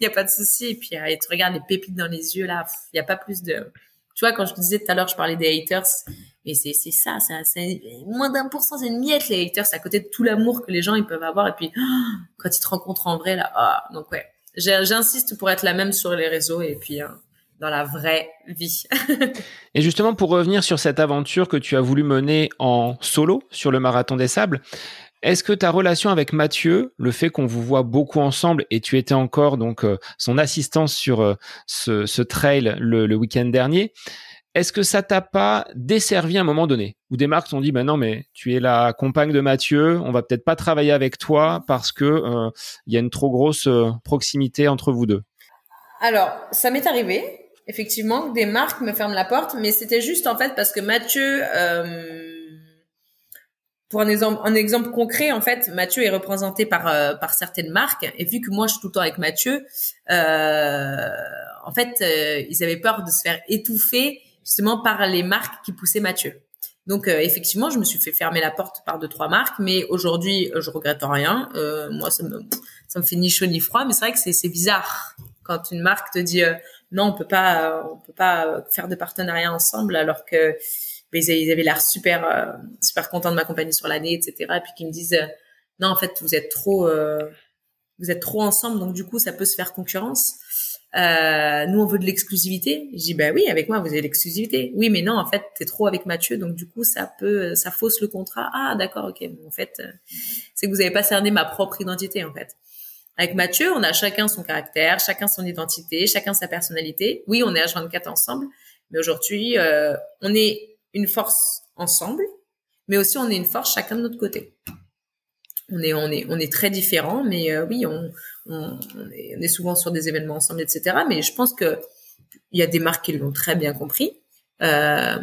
y a pas de souci. Et puis euh, tu regardes les pépites dans les yeux là, il y a pas plus de tu vois, quand je disais tout à l'heure, je parlais des haters, mais c'est c'est ça, c'est moins d'un pour cent, c'est une miette les haters, c'est à côté de tout l'amour que les gens ils peuvent avoir. Et puis quand ils te rencontrent en vrai là, oh, donc ouais, j'insiste pour être la même sur les réseaux. Et puis hein, dans la vraie vie. et justement, pour revenir sur cette aventure que tu as voulu mener en solo sur le marathon des sables, est-ce que ta relation avec Mathieu, le fait qu'on vous voit beaucoup ensemble et tu étais encore donc euh, son assistance sur euh, ce, trail le, week-end dernier, est-ce que ça t'a pas desservi à un moment donné? Ou des marques t'ont dit, ben non, mais tu es la compagne de Mathieu, on va peut-être pas travailler avec toi parce que euh, il y a une trop grosse proximité entre vous deux? Alors, ça m'est arrivé effectivement, des marques me ferment la porte, mais c'était juste en fait parce que Mathieu, euh, pour un exemple, un exemple concret, en fait, Mathieu est représenté par euh, par certaines marques, et vu que moi je suis tout le temps avec Mathieu, euh, en fait, euh, ils avaient peur de se faire étouffer justement par les marques qui poussaient Mathieu. Donc effectivement, je me suis fait fermer la porte par deux trois marques, mais aujourd'hui, je regrette rien. moi, ça me ça me fait ni chaud ni froid, mais c'est vrai que c'est c'est bizarre quand une marque te dit non, on peut pas, on peut pas faire de partenariat ensemble alors que ben, ils avaient l'air super, euh, super contents de m'accompagner sur l'année, etc. Et puis qu'ils me disent, euh, non, en fait, vous êtes trop, euh, vous êtes trop ensemble, donc du coup, ça peut se faire concurrence. nous, on veut de l'exclusivité. Je dis, bah oui, avec moi, vous avez l'exclusivité. Oui, mais non, en fait, t'es trop avec Mathieu, donc du coup, ça peut, ça fausse le contrat. Ah, d'accord, ok. en fait, c'est que vous avez pas cerné ma propre identité, en fait. Avec Mathieu, on a chacun son caractère, chacun son identité, chacun sa personnalité. Oui, on est H24 ensemble, mais aujourd'hui, euh, on est une force ensemble, mais aussi on est une force chacun de notre côté. On est, on est, on est très différents, mais euh, oui, on, on, est, souvent sur des événements ensemble, etc. Mais je pense que il y a des marques qui l'ont très bien compris. Euh,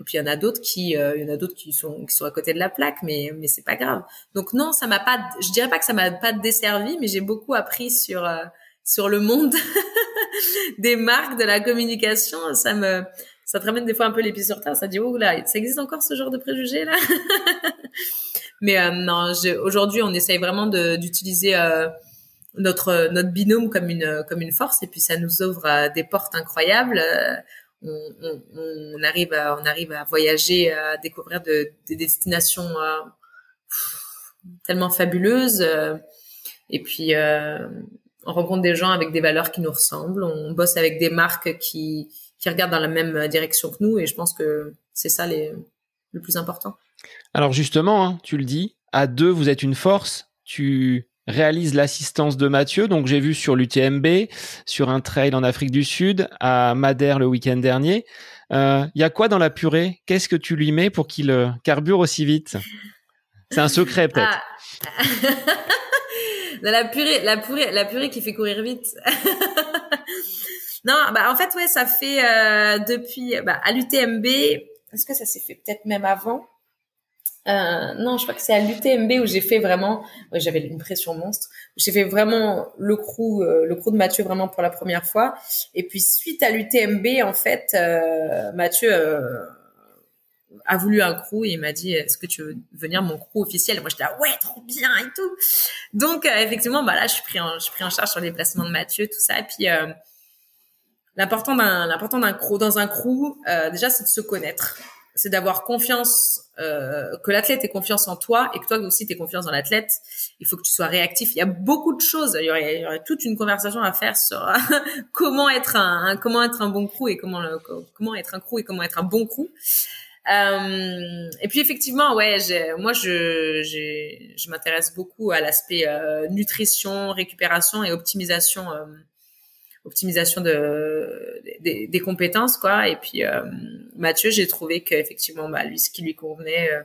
et puis il y en a d'autres qui, euh, il y en a d'autres qui sont qui sont à côté de la plaque, mais mais c'est pas grave. Donc non, ça m'a pas, je dirais pas que ça m'a pas desservi, mais j'ai beaucoup appris sur euh, sur le monde des marques, de la communication. Ça me ça te ramène des fois un peu les pieds sur terre. Ça dit oh là, ça existe encore ce genre de préjugés là? mais euh, non, aujourd'hui on essaye vraiment d'utiliser notre notre binôme comme une comme une force et puis ça nous ouvre des portes incroyables on, on, on, arrive à, on arrive à voyager, à découvrir de, des destinations euh, tellement fabuleuses. Euh, et puis, euh, on rencontre des gens avec des valeurs qui nous ressemblent. On bosse avec des marques qui, qui regardent dans la même direction que nous. Et je pense que c'est ça les, le plus important. Alors justement, hein, tu le dis, à deux, vous êtes une force. Tu réalise l'assistance de Mathieu. Donc j'ai vu sur l'UTMB, sur un trail en Afrique du Sud, à Madère le week-end dernier. Il euh, y a quoi dans la purée? Qu'est-ce que tu lui mets pour qu'il euh, carbure aussi vite? C'est un secret peut-être. Ah. dans la purée, la purée, la purée qui fait courir vite. non, bah en fait ouais, ça fait euh, depuis bah, à l'UTMB. Est-ce que ça s'est fait peut-être même avant? Euh, non, je crois que c'est à l'UTMB où j'ai fait vraiment, j'avais une pression monstre. J'ai fait vraiment le crew, euh, le crew de Mathieu vraiment pour la première fois. Et puis suite à l'UTMB, en fait, euh, Mathieu a voulu un crew et il m'a dit est-ce que tu veux venir mon crew officiel? Moi j'étais là ouais trop bien et tout. Donc effectivement, bah là je suis pris en, je suis pris en charge sur les placements de Mathieu tout ça. Et puis l'important d'un l'important d'un crew dans un crew déjà c'est de se connaître c'est d'avoir confiance, euh, que l'athlète ait confiance en toi et que toi aussi tu aies confiance dans l'athlète. Il faut que tu sois réactif. Il y a beaucoup de choses. Il y aurait, toute une conversation à faire sur comment être un, comment être un bon crew et comment comment être un crew et comment être un bon crew. Euh, et puis effectivement, ouais, moi je je m'intéresse beaucoup à l'aspect euh, nutrition, récupération et optimisation euh, optimisation de des, des, compétences quoi. Et puis euh, Mathieu j'ai trouvé qu'effectivement bah lui ce qui lui convenait euh,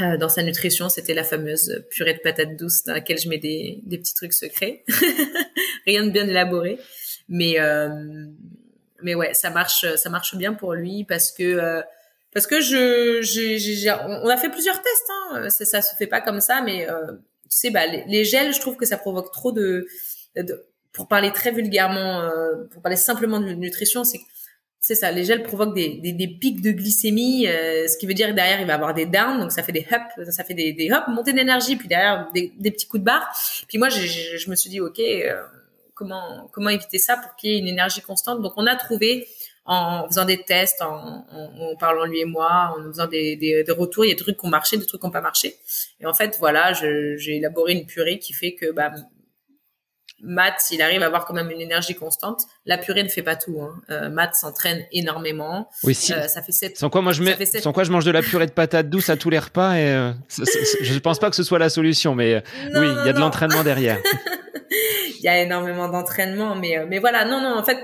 euh, dans sa nutrition c'était la fameuse purée de patates douces dans laquelle je mets des, des petits trucs secrets. Rien de bien élaboré. Mais mais ouais ça marche ça marche bien pour lui parce que parce que je j'ai on a fait plusieurs tests hein. ça, ça se fait pas comme ça mais sais, bah, les, gels, je trouve que ça provoque trop de, de pour parler très vulgairement, euh, pour parler simplement de nutrition, c'est c'est ça, les gels provoquent des, des, des pics de glycémie, euh, ce qui veut dire que derrière il va avoir des downs, donc ça fait des ups, ça fait des, des ups, montées d'énergie, puis derrière des, des, petits coups de barre. Puis moi, je, je, me suis dit, ok, euh, comment comment éviter ça pour qu'il y ait une énergie constante? Donc on a trouvé en faisant des tests, en, en, parlant lui et moi, en faisant des, des, des, retours, il y a des trucs qui ont marché, des trucs qui n'ont pas marché. Et en fait, voilà, j'ai élaboré une purée qui fait que bah, Matt, s'il arrive à avoir quand même une énergie constante, la purée ne fait pas tout. Hein. Euh, Matt s'entraîne énormément. Oui, si. Euh, ça fait sept. Sans quoi moi je mets, sans quoi je mange de la purée de patates douces à tous les repas et euh, je ne pense pas que ce soit la solution, mais euh, oui, il y a de l'entraînement derrière. Il y a énormément d'entraînement, mais mais voilà, non non, en fait,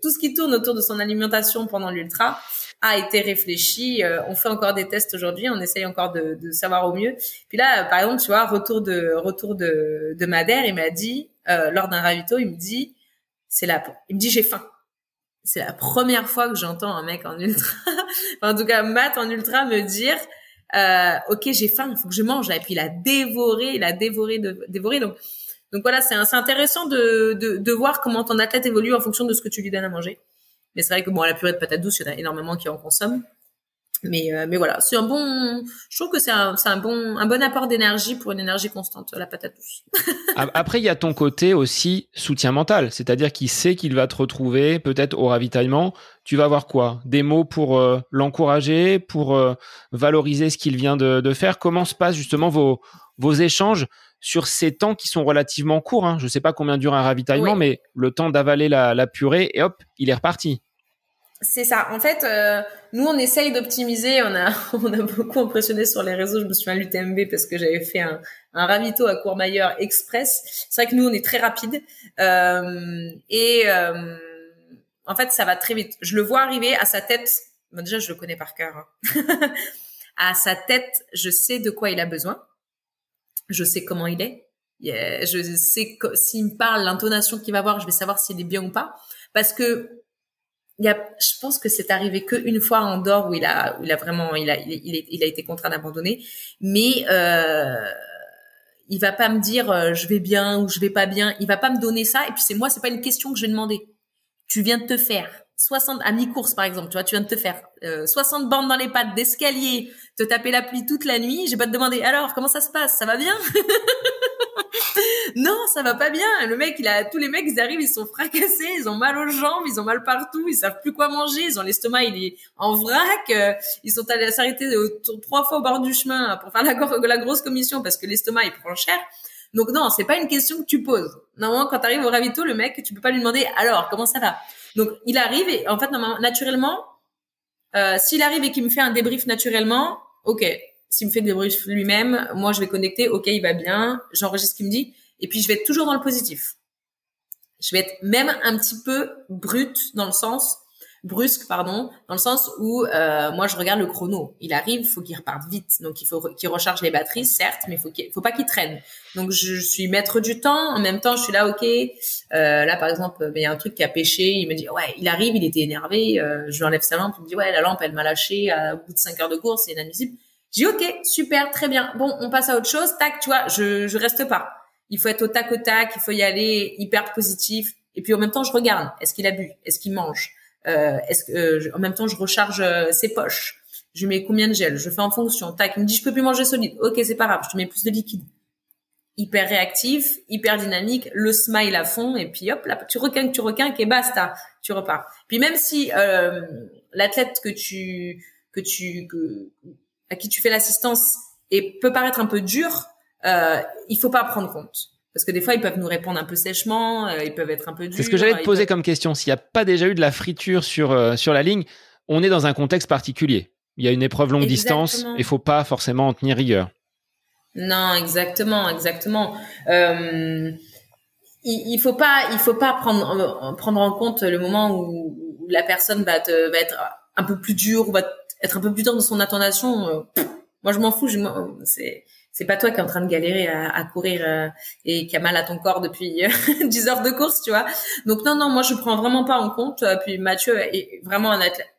tout ce qui tourne autour de son alimentation pendant l'ultra a été réfléchi. on fait encore des tests aujourd'hui, on essaye encore de, de, savoir au mieux. Puis là, par exemple, tu vois, retour de retour de de Madère, il m'a dit euh, lors d'un ravito, il me dit, c'est la, il me dit j'ai faim. C'est la première fois que j'entends un mec en ultra, en tout cas Matt en ultra me dire, euh, ok j'ai faim, il faut que je mange. Et puis il a dévoré, il a dévoré, dévoré. Donc donc voilà, c'est intéressant de, de, de voir comment ton athlète évolue en fonction de ce que tu lui donnes à manger. Mais c'est vrai que bon, la purée de patates douces, il y en a énormément qui en consomment. Mais, euh, mais voilà, c'est un bon. Je trouve que c'est un, un bon, un bon apport d'énergie pour une énergie constante, la patate douce. Après, il y a ton côté aussi soutien mental, c'est-à-dire qu'il sait qu'il va te retrouver peut-être au ravitaillement. Tu vas avoir quoi? Des mots pour euh, l'encourager, pour euh, valoriser ce qu'il vient de, de, faire? Comment se passent justement vos, vos échanges sur ces temps qui sont relativement courts hein? Je ne sais pas combien dure un ravitaillement, mais le temps d'avaler la, la purée et hop, il est reparti. C'est ça. En fait, euh, nous, on essaye d'optimiser. On a, on a beaucoup impressionné sur les réseaux. Je me souviens à l'UTMB parce que j'avais fait un, un ravito à Courmayeur Express. C'est vrai que nous, on est très rapide. Euh, et euh, en fait, ça va très vite. Je le vois arriver à sa tête. déjà, je le connais par cœur. Hein. à sa tête, je sais de quoi il a besoin. Je sais comment il est. Je sais s'il me parle, l'intonation qu'il va avoir, je vais savoir s'il est bien ou pas. Parce que il y a, je pense que c'est arrivé qu'une fois en Andorre où il a, où il a vraiment, il a, il, il a été contraint d'abandonner. Mais euh, il va pas me dire euh, je vais bien ou je vais pas bien. Il va pas me donner ça. Et puis c'est moi, c'est pas une question que je vais demander. Tu viens de te faire 60 à mi-course par exemple, tu vois, tu viens de te faire euh, 60 bandes dans les pattes d'escalier, te taper la pluie toute la nuit. J'ai pas te demander alors comment ça se passe, ça va bien? non, ça va pas bien. Le mec, il a tous les mecs, ils arrivent, ils sont fracassés, ils ont mal aux jambes, ils ont mal partout, ils savent plus quoi manger, ils ont l'estomac, il est en vrac. Euh, ils sont allés s'arrêter trois fois au bord du chemin pour faire la, grosse commission parce que l'estomac il prend cher. Donc non, c'est pas une question que tu poses. Normalement, quand tu arrives au ravito, le mec, tu peux pas lui demander alors comment ça va? Donc il arrive et en fait, naturellement, euh, s'il arrive et qu'il me fait un débrief naturellement, ok, s'il me fait des débrief lui-même, moi je vais connecter, ok, il va bien, j'enregistre ce qu'il me dit, et puis je vais être toujours dans le positif. Je vais être même un petit peu brute dans le sens brusque, pardon, dans le sens où euh, moi je regarde le chrono. Il arrive, faut qu'il reparte vite, donc il faut qu'il recharge les batteries, certes, mais faut qu'il faut pas qu'il traîne. Donc je suis maître du temps. En même temps, je suis là, ok. Euh, là, par exemple, il y a un truc qui a pêché. Il me dit, ouais, il arrive, il était énervé. Euh, je lui enlève sa lampe. Il me dit, ouais, la lampe, elle m'a lâché à bout de 5 heures de course, c'est inadmissible. J'ai ok, super, très bien. Bon, on passe à autre chose. Tac, tu vois, je, je reste pas. Il faut être au tac au tac, il faut y aller hyper positif. Et puis en même temps, je regarde. Est-ce qu'il a bu? Est-ce qu'il mange? Euh, Est-ce que euh, en même temps, je recharge euh, ses poches Je mets combien de gel? Je fais en fonction. Tac, il me dit je peux plus manger solide. Ok, c'est pas grave. Je te mets plus de liquide. Hyper réactif, hyper dynamique, le smile à fond et puis hop là, tu requins, tu requins et basta, tu repars. Puis même si euh, l'athlète que tu que tu que, à qui tu fais l'assistance et peut paraître un peu dur, euh, il faut pas prendre compte. Parce que des fois, ils peuvent nous répondre un peu sèchement, euh, ils peuvent être un peu durs. C'est ce que j'allais te poser comme question. S'il n'y a pas déjà eu de la friture sur, euh, sur la ligne, on est dans un contexte particulier. Il y a une épreuve longue distance, il faut pas forcément en tenir rigueur. Non, exactement, exactement. Euh, il, il faut pas, il faut pas prendre prendre en compte le moment où, la personne va, te, va être un peu plus dure ou va être un peu plus dur dans son intonation. moi, je m'en fous. Je, c'est c'est pas toi qui es en train de galérer à, à courir euh, et qui a mal à ton corps depuis 10 heures de course, tu vois. Donc non, non, moi je prends vraiment pas en compte. Euh, puis Mathieu est vraiment un athlète.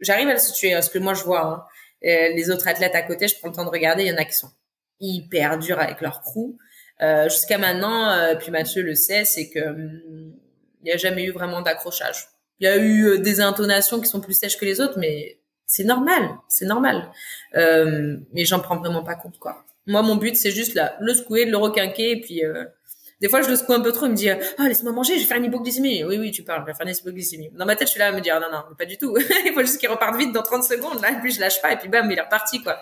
J'arrive à le situer, parce que moi je vois hein, les autres athlètes à côté, je prends le temps de regarder, il y en a qui sont hyper durs avec leur crew. Euh, jusqu'à maintenant, euh, puis Mathieu le sait, c'est que hum, il n'y a jamais eu vraiment d'accrochage. Il y a eu euh, des intonations qui sont plus sèches que les autres, mais c'est normal, c'est normal. Euh, mais j'en prends vraiment pas compte, quoi. Moi, mon but, c'est juste là, le secouer, le requinquer, et puis euh, des fois, je le secoue un peu trop, il me dit ah laisse-moi manger, je vais faire une hypoglycémie. Oui, oui, tu parles, je vais faire une hypoglycémie. Dans ma tête, je suis là à me dire non, non, pas du tout. il faut juste qu'il reparte vite dans 30 secondes, là, et puis je lâche pas, et puis bam, il est reparti, quoi.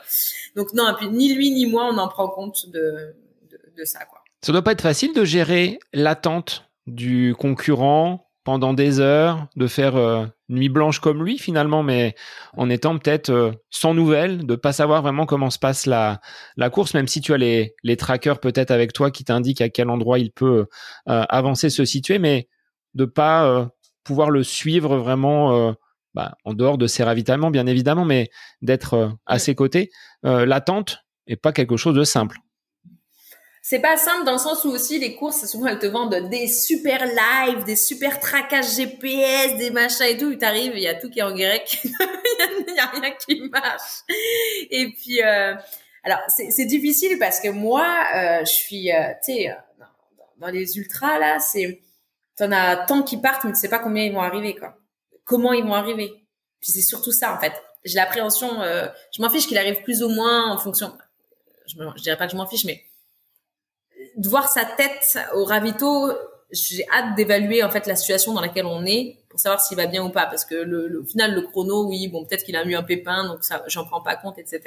Donc non, et puis ni lui ni moi, on en prend compte de, de, de ça, quoi. Ça doit pas être facile de gérer l'attente du concurrent pendant des heures, de faire euh, nuit blanche comme lui finalement, mais en étant peut-être euh, sans nouvelles, de pas savoir vraiment comment se passe la, la course, même si tu as les, les trackers peut-être avec toi qui t'indiquent à quel endroit il peut euh, avancer, se situer, mais de pas pouvoir le suivre vraiment bah, en dehors de ses ravitaillements bien évidemment, mais d'être à ses côtés. L'attente est pas quelque chose de simple c'est pas simple dans le sens où aussi les courses, souvent elles te vendent des super lives, des super traquages GPS, des machins et tout. Tu arrives, il y a tout qui est en grec, il y, a rien qui marche. Et puis, euh, alors c'est difficile parce que moi, euh, je suis, euh, tu sais, dans, les ultras là, c'est, t'en as tant qui partent, mais tu sais pas combien ils vont arriver quoi. Comment ils vont arriver. Puis c'est surtout ça en fait. J'ai l'appréhension, euh, je m'en fiche qu'il arrive plus ou moins en fonction. Je, je dirais pas que je m'en fiche, mais de voir sa tête au ravito, j'ai hâte d'évaluer en fait la situation dans laquelle on est pour savoir s'il va bien ou pas. Parce que le, au final le chrono oui bon peut-être qu'il a eu un pépin donc ça j'en prends pas compte etc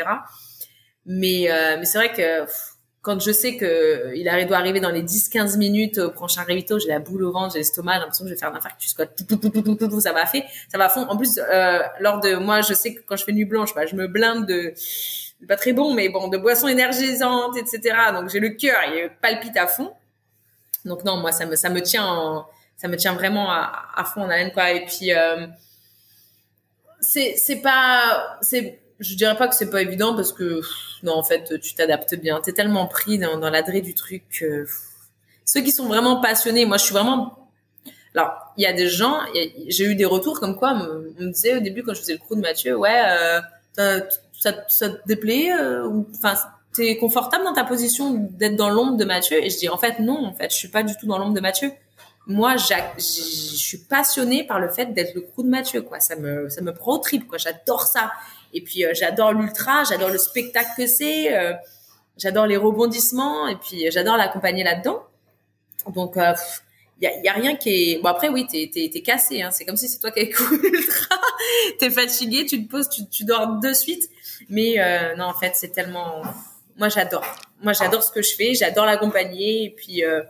mais euh, mais c'est vrai que quand je sais que il doit arriver dans les 10-15 minutes au prochain ravito j'ai la boule au ventre j'ai l'estomac j'ai l'impression que je vais faire un infarctus quoi. Tout, tout, tout, ça va fait ça va fond. En plus euh, lors de moi je sais que quand je fais nuit blanche bah, je me blinde de pas très bon, mais bon, de boissons énergisantes, etc. Donc j'ai le cœur, il palpite à fond. Donc non, moi ça me ça me tient ça me tient vraiment à, à fond en haleine quoi. Et puis euh, c'est c'est pas c'est je dirais pas que c'est pas évident parce que non en fait tu t'adaptes bien. T'es tellement pris dans, dans l'adresse du truc. que ceux qui sont vraiment passionnés, moi je suis vraiment alors, il y a des gens, j'ai eu des retours comme quoi on me, disait au début quand je faisais le crew de Mathieu, ouais, euh, ça, ça te déplaît euh, ou enfin t'es confortable dans ta position d'être dans l'ombre de Mathieu? Et je dis en fait non en fait je suis pas du tout dans l'ombre de Mathieu. Moi je suis passionnée par le fait d'être le crew de Mathieu quoi. Ça me ça me prend au trip quoi. J'adore ça. Et puis euh, j'adore l'ultra j'adore le spectacle que c'est euh, j'adore les rebondissements et puis j'adore l'accompagner là-dedans. Donc il y a, y a, rien qui est bon après oui t'es t'es t'es cassé hein. C'est comme si c'est toi qui avais couru l'ultra. T'es fatigué tu te poses tu, tu dors de suite mais euh, non, en fait, c'est tellement. Moi, j'adore. Moi, j'adore ce que je fais. J'adore l'accompagner. Et puis, euh,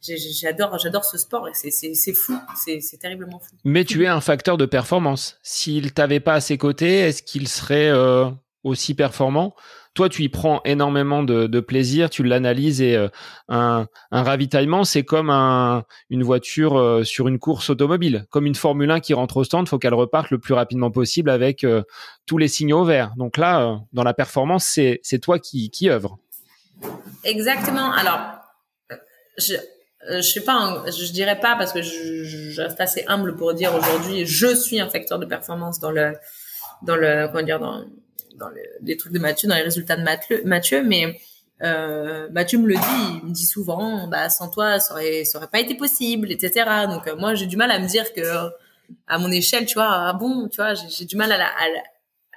j'adore, j'adore ce sport. Et c'est fou. C'est terriblement fou. Mais tu es un facteur de performance. S'il t'avait pas à ses côtés, est-ce qu'il serait euh, aussi performant? Toi, tu y prends énormément de, plaisir, tu l'analyses et euh, un, ravitaillement, c'est comme une voiture euh, sur une course automobile, comme une Formule 1 qui rentre au stand, il faut qu'elle reparte le plus rapidement possible avec euh, tous les signaux verts. Donc là, dans la performance, c'est toi qui, qui. Exactement. Alors, je je dirais pas parce que je, je, reste assez humble pour dire aujourd'hui, je suis un facteur de performance dans le dans le comment dire dans dans les trucs de Mathieu, dans les résultats de Mathieu, mais euh, Mathieu me le dit, il me dit souvent, bah sans toi, ça aurait, pas été possible, etc. Donc euh, moi, j'ai du mal à me dire que à mon échelle, tu vois, ah bon, tu vois, j'ai du mal à,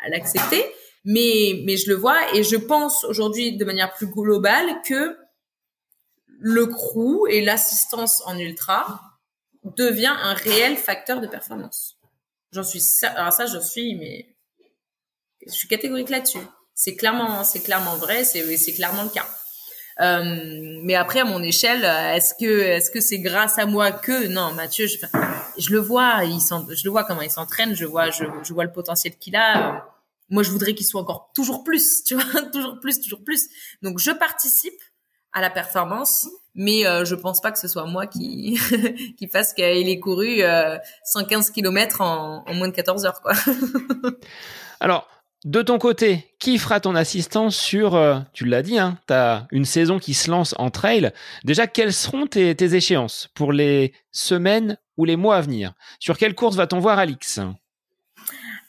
à, l'accepter, mais mais je le vois et je pense aujourd'hui de manière plus globale que le crew et l'assistance en ultra devient un réel facteur de performance. J'en suis, alors ça, je suis, mais je suis catégorique là-dessus. C'est clairement, c'est clairement vrai, c'est, c'est clairement le cas. Euh, mais après, à mon échelle, est-ce que, est-ce que c'est grâce à moi que non, Mathieu, je, je le vois, il je le vois comment il s'entraîne, je vois, je, vois le potentiel qu'il a. Moi, je voudrais qu'il soit encore toujours plus, tu vois, toujours plus, toujours plus. Donc, je participe à la performance, mais euh, je pense pas que ce soit moi qui qui fasse qu'il ait couru euh, 115 km en, en moins de 14 heures, quoi. Alors, de ton côté, qui fera ton assistance sur, euh, tu l'as dit, hein, tu as une saison qui se lance en trail. Déjà, quelles seront tes, échéances pour les semaines ou les mois à venir? Sur quelle course va-t-on voir Alix?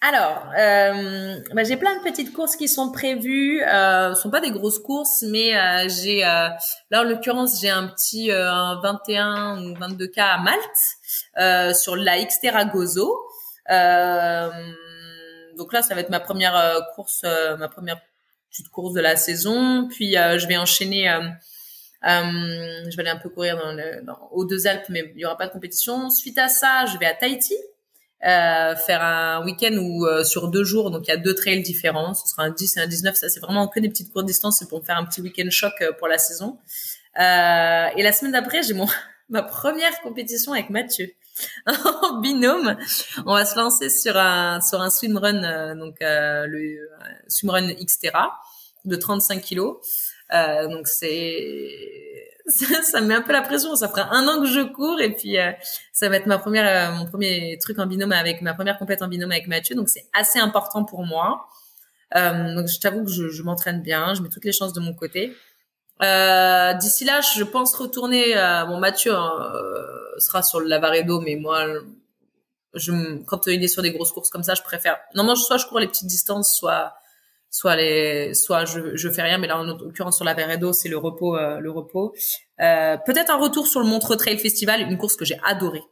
Alors, euh, bah, j'ai plein de petites courses qui sont prévues. Euh, ce sont pas des grosses courses, mais euh, j'ai là en l'occurrence j'ai un petit un 21 ou 22 k à Malte sur la Xterra Gozo. Donc là, ça va être ma première course, ma première petite course de la saison. Puis je vais enchaîner. je vais aller un peu courir dans, le, dans aux deux Alpes, mais il y aura pas de compétition. Suite à ça, je vais à Tahiti euh, faire un week-end euh, sur deux jours, donc il y a deux trails différents, ce sera un 10 et un 19, ça c'est vraiment que des petites courtes distances, pour faire un petit week-end choc euh, pour la saison. Euh, et la semaine d'après, j'ai mon ma première compétition avec Mathieu en binôme. On va se lancer sur un sur un swimrun, donc le swimrun Xterra de 35 kilos. donc c'est ça, ça, me met un peu la pression. Ça fera un an que je cours et puis euh, ça va être ma première, euh, mon premier truc en binôme avec ma première compète en binôme avec Mathieu. Donc c'est assez important pour moi. Euh, donc je t'avoue que je m'entraîne bien, je mets toutes les chances de mon côté. Euh, D'ici là, je pense retourner. bon, Mathieu sera sur le Lavaredo, mais moi, je, quand il est sur des grosses courses comme ça, je préfère. Non, moi, soit je cours les petites distances, soit soit les soit je je fais rien mais là en l'occurrence sur la Veredo c'est le repos euh, le repos euh, peut-être un retour sur le Montreux Trail Festival une course que j'ai adorée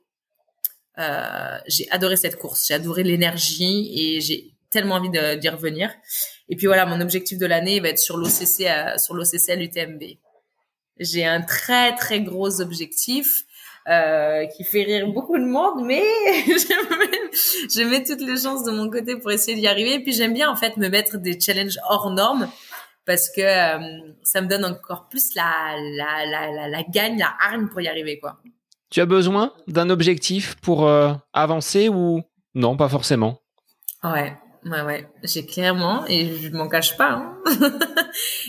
euh, j'ai adoré cette course j'ai adoré l'énergie et j'ai tellement envie d'y revenir et puis voilà mon objectif de l'année va être sur l'OCC sur l'OCC à l'UTMB j'ai un très très gros objectif euh, qui fait rire beaucoup de monde, mais je, mets, je mets toutes les chances de mon côté pour essayer d'y arriver. Et puis j'aime bien en fait me mettre des challenges hors normes parce que euh, ça me donne encore plus la, la, la, la, la gagne, la hargne pour y arriver quoi. Tu as besoin d'un objectif pour euh, avancer ou non, pas forcément? Ouais, ouais, ouais. J'ai clairement, et je m'en cache pas, hein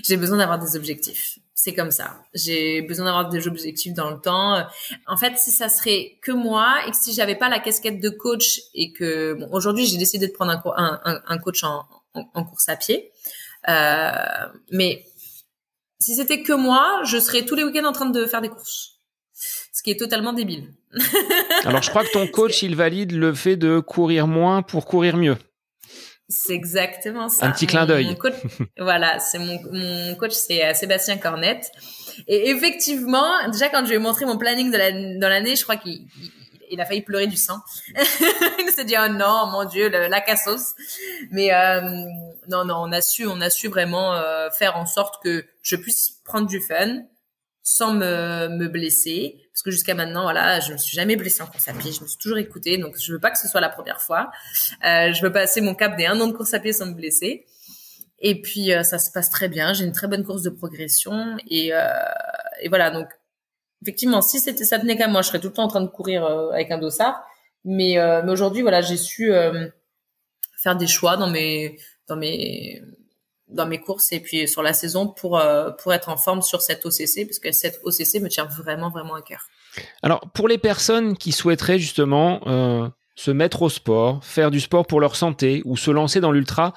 j'ai besoin d'avoir des objectifs c'est comme ça. J'ai besoin d'avoir des objectifs dans le temps. En fait, si ça serait que moi et que si j'avais pas la casquette de coach et que bon, aujourd'hui j'ai décidé de prendre un, un, un coach en, en, course à pied, euh, mais si c'était que moi, je serais tous les week-ends en train de faire des courses, ce qui est totalement débile. Alors, je crois que ton coach, il valide le fait de courir moins pour courir mieux. C'est exactement ça. Un petit clin d'œil. voilà, c'est mon, mon coach, c'est euh, Sébastien Cornette. Et effectivement, déjà quand je lui ai montré mon planning de la, dans l'année, je crois qu'il il, a failli pleurer du sang. il s'est dit oh non, mon Dieu, la cassos. Mais euh, non, non, on a su, on a su vraiment euh, faire en sorte que je puisse prendre du fun, sans me, me blesser parce que jusqu'à maintenant voilà je me suis jamais blessée en course à pied. Je me suis toujours écoutée. Donc je veux pas que ce soit la première fois. Euh, je veux passer mon cap des un an de course à pied sans me blesser. Et puis euh, ça se passe très bien. J'ai une très bonne course de progression. Et, euh, et voilà. Donc effectivement si c'était ça tenait qu'à moi je serais tout le temps en train de courir euh, avec un dossard. Mais, euh, mais aujourd'hui voilà j'ai su faire des choix dans mes dans mes dans mes courses et puis sur la saison pour euh, pour être en forme sur cette OCC parce que cette OCC me tient vraiment vraiment à cœur. Alors pour les personnes qui souhaiteraient justement euh, se mettre au sport, faire du sport pour leur santé ou se lancer dans l'ultra,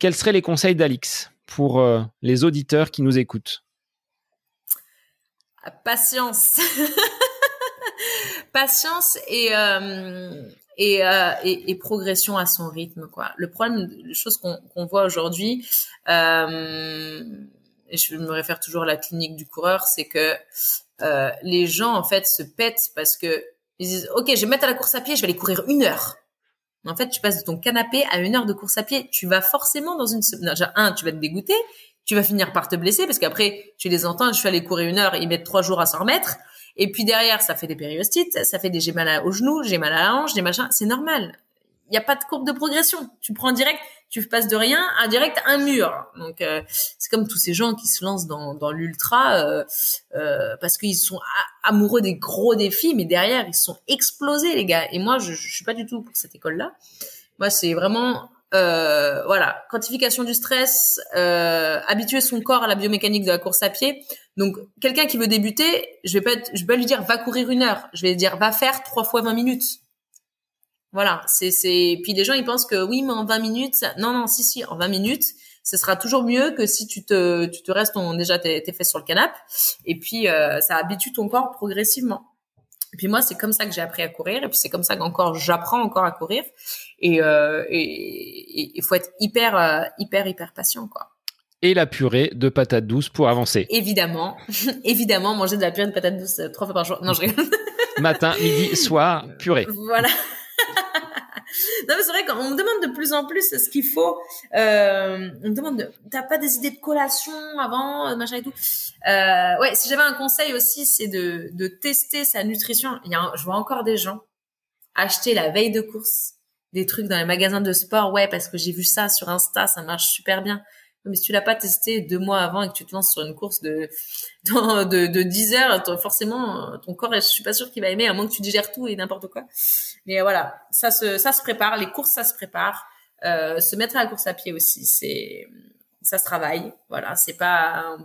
quels seraient les conseils d'Alix pour euh, les auditeurs qui nous écoutent? Patience. Patience et et, euh, et, et, progression à son rythme quoi. Le problème les choses qu'on qu'on voit aujourd'hui euh, je me réfère toujours à la clinique du coureur c'est que euh, les gens en fait se pètent parce que ils disent ok je vais mettre à la course à pied je vais aller courir une heure. En fait tu passes de ton canapé à une heure de course à pied. Tu vas forcément dans une non, déjà, un tu vas te dégoûter tu vas finir par te blesser parce qu'après tu les entends je suis allé courir une heure ils mettent trois jours à s'en remettre et puis derrière, ça fait des périostites, ça fait des j'ai mal au genou, j'ai mal à la hanche, des machins. C'est normal. Il n'y a pas de courbe de progression. Tu prends direct, tu passes de rien à direct un mur. Donc euh, c'est comme tous ces gens qui se lancent dans, dans l'ultra euh, euh, parce qu'ils sont amoureux des gros défis, mais derrière ils sont explosés les gars. Et moi je, je suis pas du tout pour cette école-là. Moi c'est vraiment euh, voilà, quantification du stress, euh, habituer son corps à la biomécanique de la course à pied. Donc, quelqu'un qui veut débuter, je vais pas, je vais pas lui dire va courir une heure. Je vais lui dire va faire trois fois 20 minutes. Voilà, c'est, c'est. Puis les gens ils pensent que oui, mais en 20 minutes, non, non, si, si, en 20 minutes, ce sera toujours mieux que si tu te, tu te restes déjà tes, tes fesses sur le canapé. Et puis euh, ça habitue ton corps progressivement. Et puis moi, c'est comme ça que j'ai appris à courir, et puis c'est comme ça qu'encore j'apprends encore à courir. Et euh, il faut être hyper, euh, hyper, hyper patient, quoi. Et la purée de patates douces pour avancer. Évidemment, évidemment, manger de la purée de patates douces euh, trois fois par jour. Non, je rigole. Matin, midi, soir, purée. Voilà. non mais c'est vrai qu'on me demande de plus en plus ce qu'il faut. Euh, on me demande, de, t'as pas des idées de collation avant, euh, machin et tout. Euh, ouais, si j'avais un conseil aussi, c'est de, de tester sa nutrition. Il y a, je vois encore des gens acheter la veille de course des trucs dans les magasins de sport. Ouais, parce que j'ai vu ça sur Insta, ça marche super bien. Mais si tu l'as pas testé deux mois avant et que tu te lances sur une course de de, de 10 heures, forcément ton corps, je suis pas sûr qu'il va aimer à moins que tu digères tout et n'importe quoi. Mais voilà, ça se ça se prépare, les courses ça se prépare, euh, se mettre à la course à pied aussi, c'est ça se travaille. Voilà, c'est pas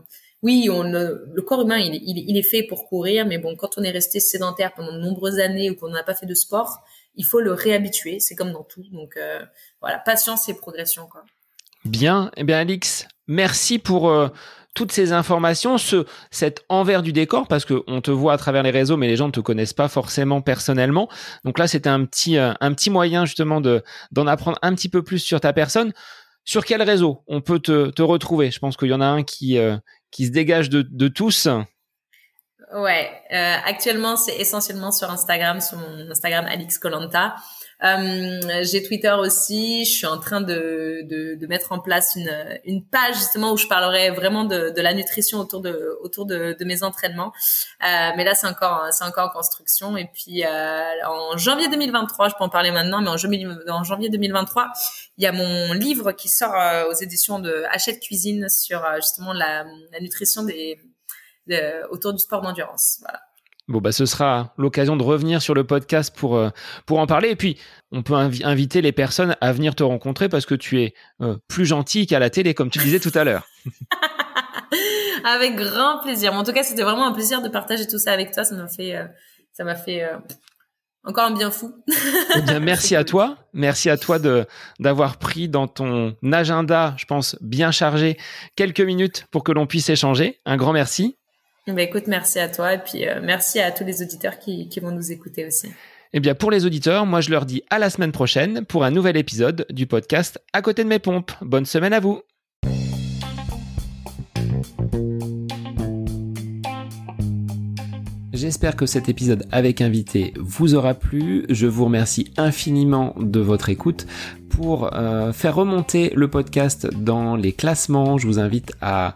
oui, on le corps humain il, il, il, est fait pour courir, mais bon, quand on est resté sédentaire pendant de nombreuses années ou qu'on n'a pas fait de sport, il faut le réhabituer. C'est comme dans tout. Donc euh, voilà, patience et progression quoi. Bien, eh bien Alix, merci pour euh, toutes ces informations, ce cet envers du décor parce que on te voit à travers les réseaux, mais les gens ne te connaissent pas forcément personnellement. Donc là, c'était un petit euh, un petit moyen justement de d'en apprendre un petit peu plus sur ta personne. Sur quel réseau on peut te, te retrouver? Je pense qu'il y en a un qui euh, qui se dégage de, de tous. Ouais, actuellement c'est essentiellement sur Instagram, sur mon Instagram Alix Colanta. Euh, j'ai Twitter aussi. Je suis en train de, de, de, mettre en place une, une page justement où je parlerai vraiment de, de la nutrition autour de autour de, de mes entraînements. Euh, mais là, c'est encore c'est encore en construction. Et puis euh, en janvier 2023, je peux en parler maintenant, mais en janvier, en janvier 2023, il y a mon livre qui sort aux éditions de Hachette Cuisine sur justement la, la nutrition des autour du sport d'endurance. Voilà. Bon, bah, ce sera l'occasion de revenir sur le podcast pour, euh, pour en parler. Et puis, on peut inviter les personnes à venir te rencontrer parce que tu es euh, plus gentil qu'à la télé, comme tu disais tout à l'heure. avec grand plaisir. en tout cas, c'était vraiment un plaisir de partager tout ça avec toi. Ça m'a fait, euh, ça m'a fait encore un bien fou. eh bien, merci à toi. Merci à toi de d'avoir pris dans ton agenda, je pense, bien chargé, quelques minutes pour que l'on puisse échanger. Un grand merci. Bah écoute, merci à toi et puis euh, merci à tous les auditeurs qui, qui vont nous écouter aussi. Eh bien, pour les auditeurs, moi je leur dis à la semaine prochaine pour un nouvel épisode du podcast À côté de mes pompes. Bonne semaine à vous. J'espère que cet épisode avec invité vous aura plu. Je vous remercie infiniment de votre écoute. Pour euh, faire remonter le podcast dans les classements, je vous invite à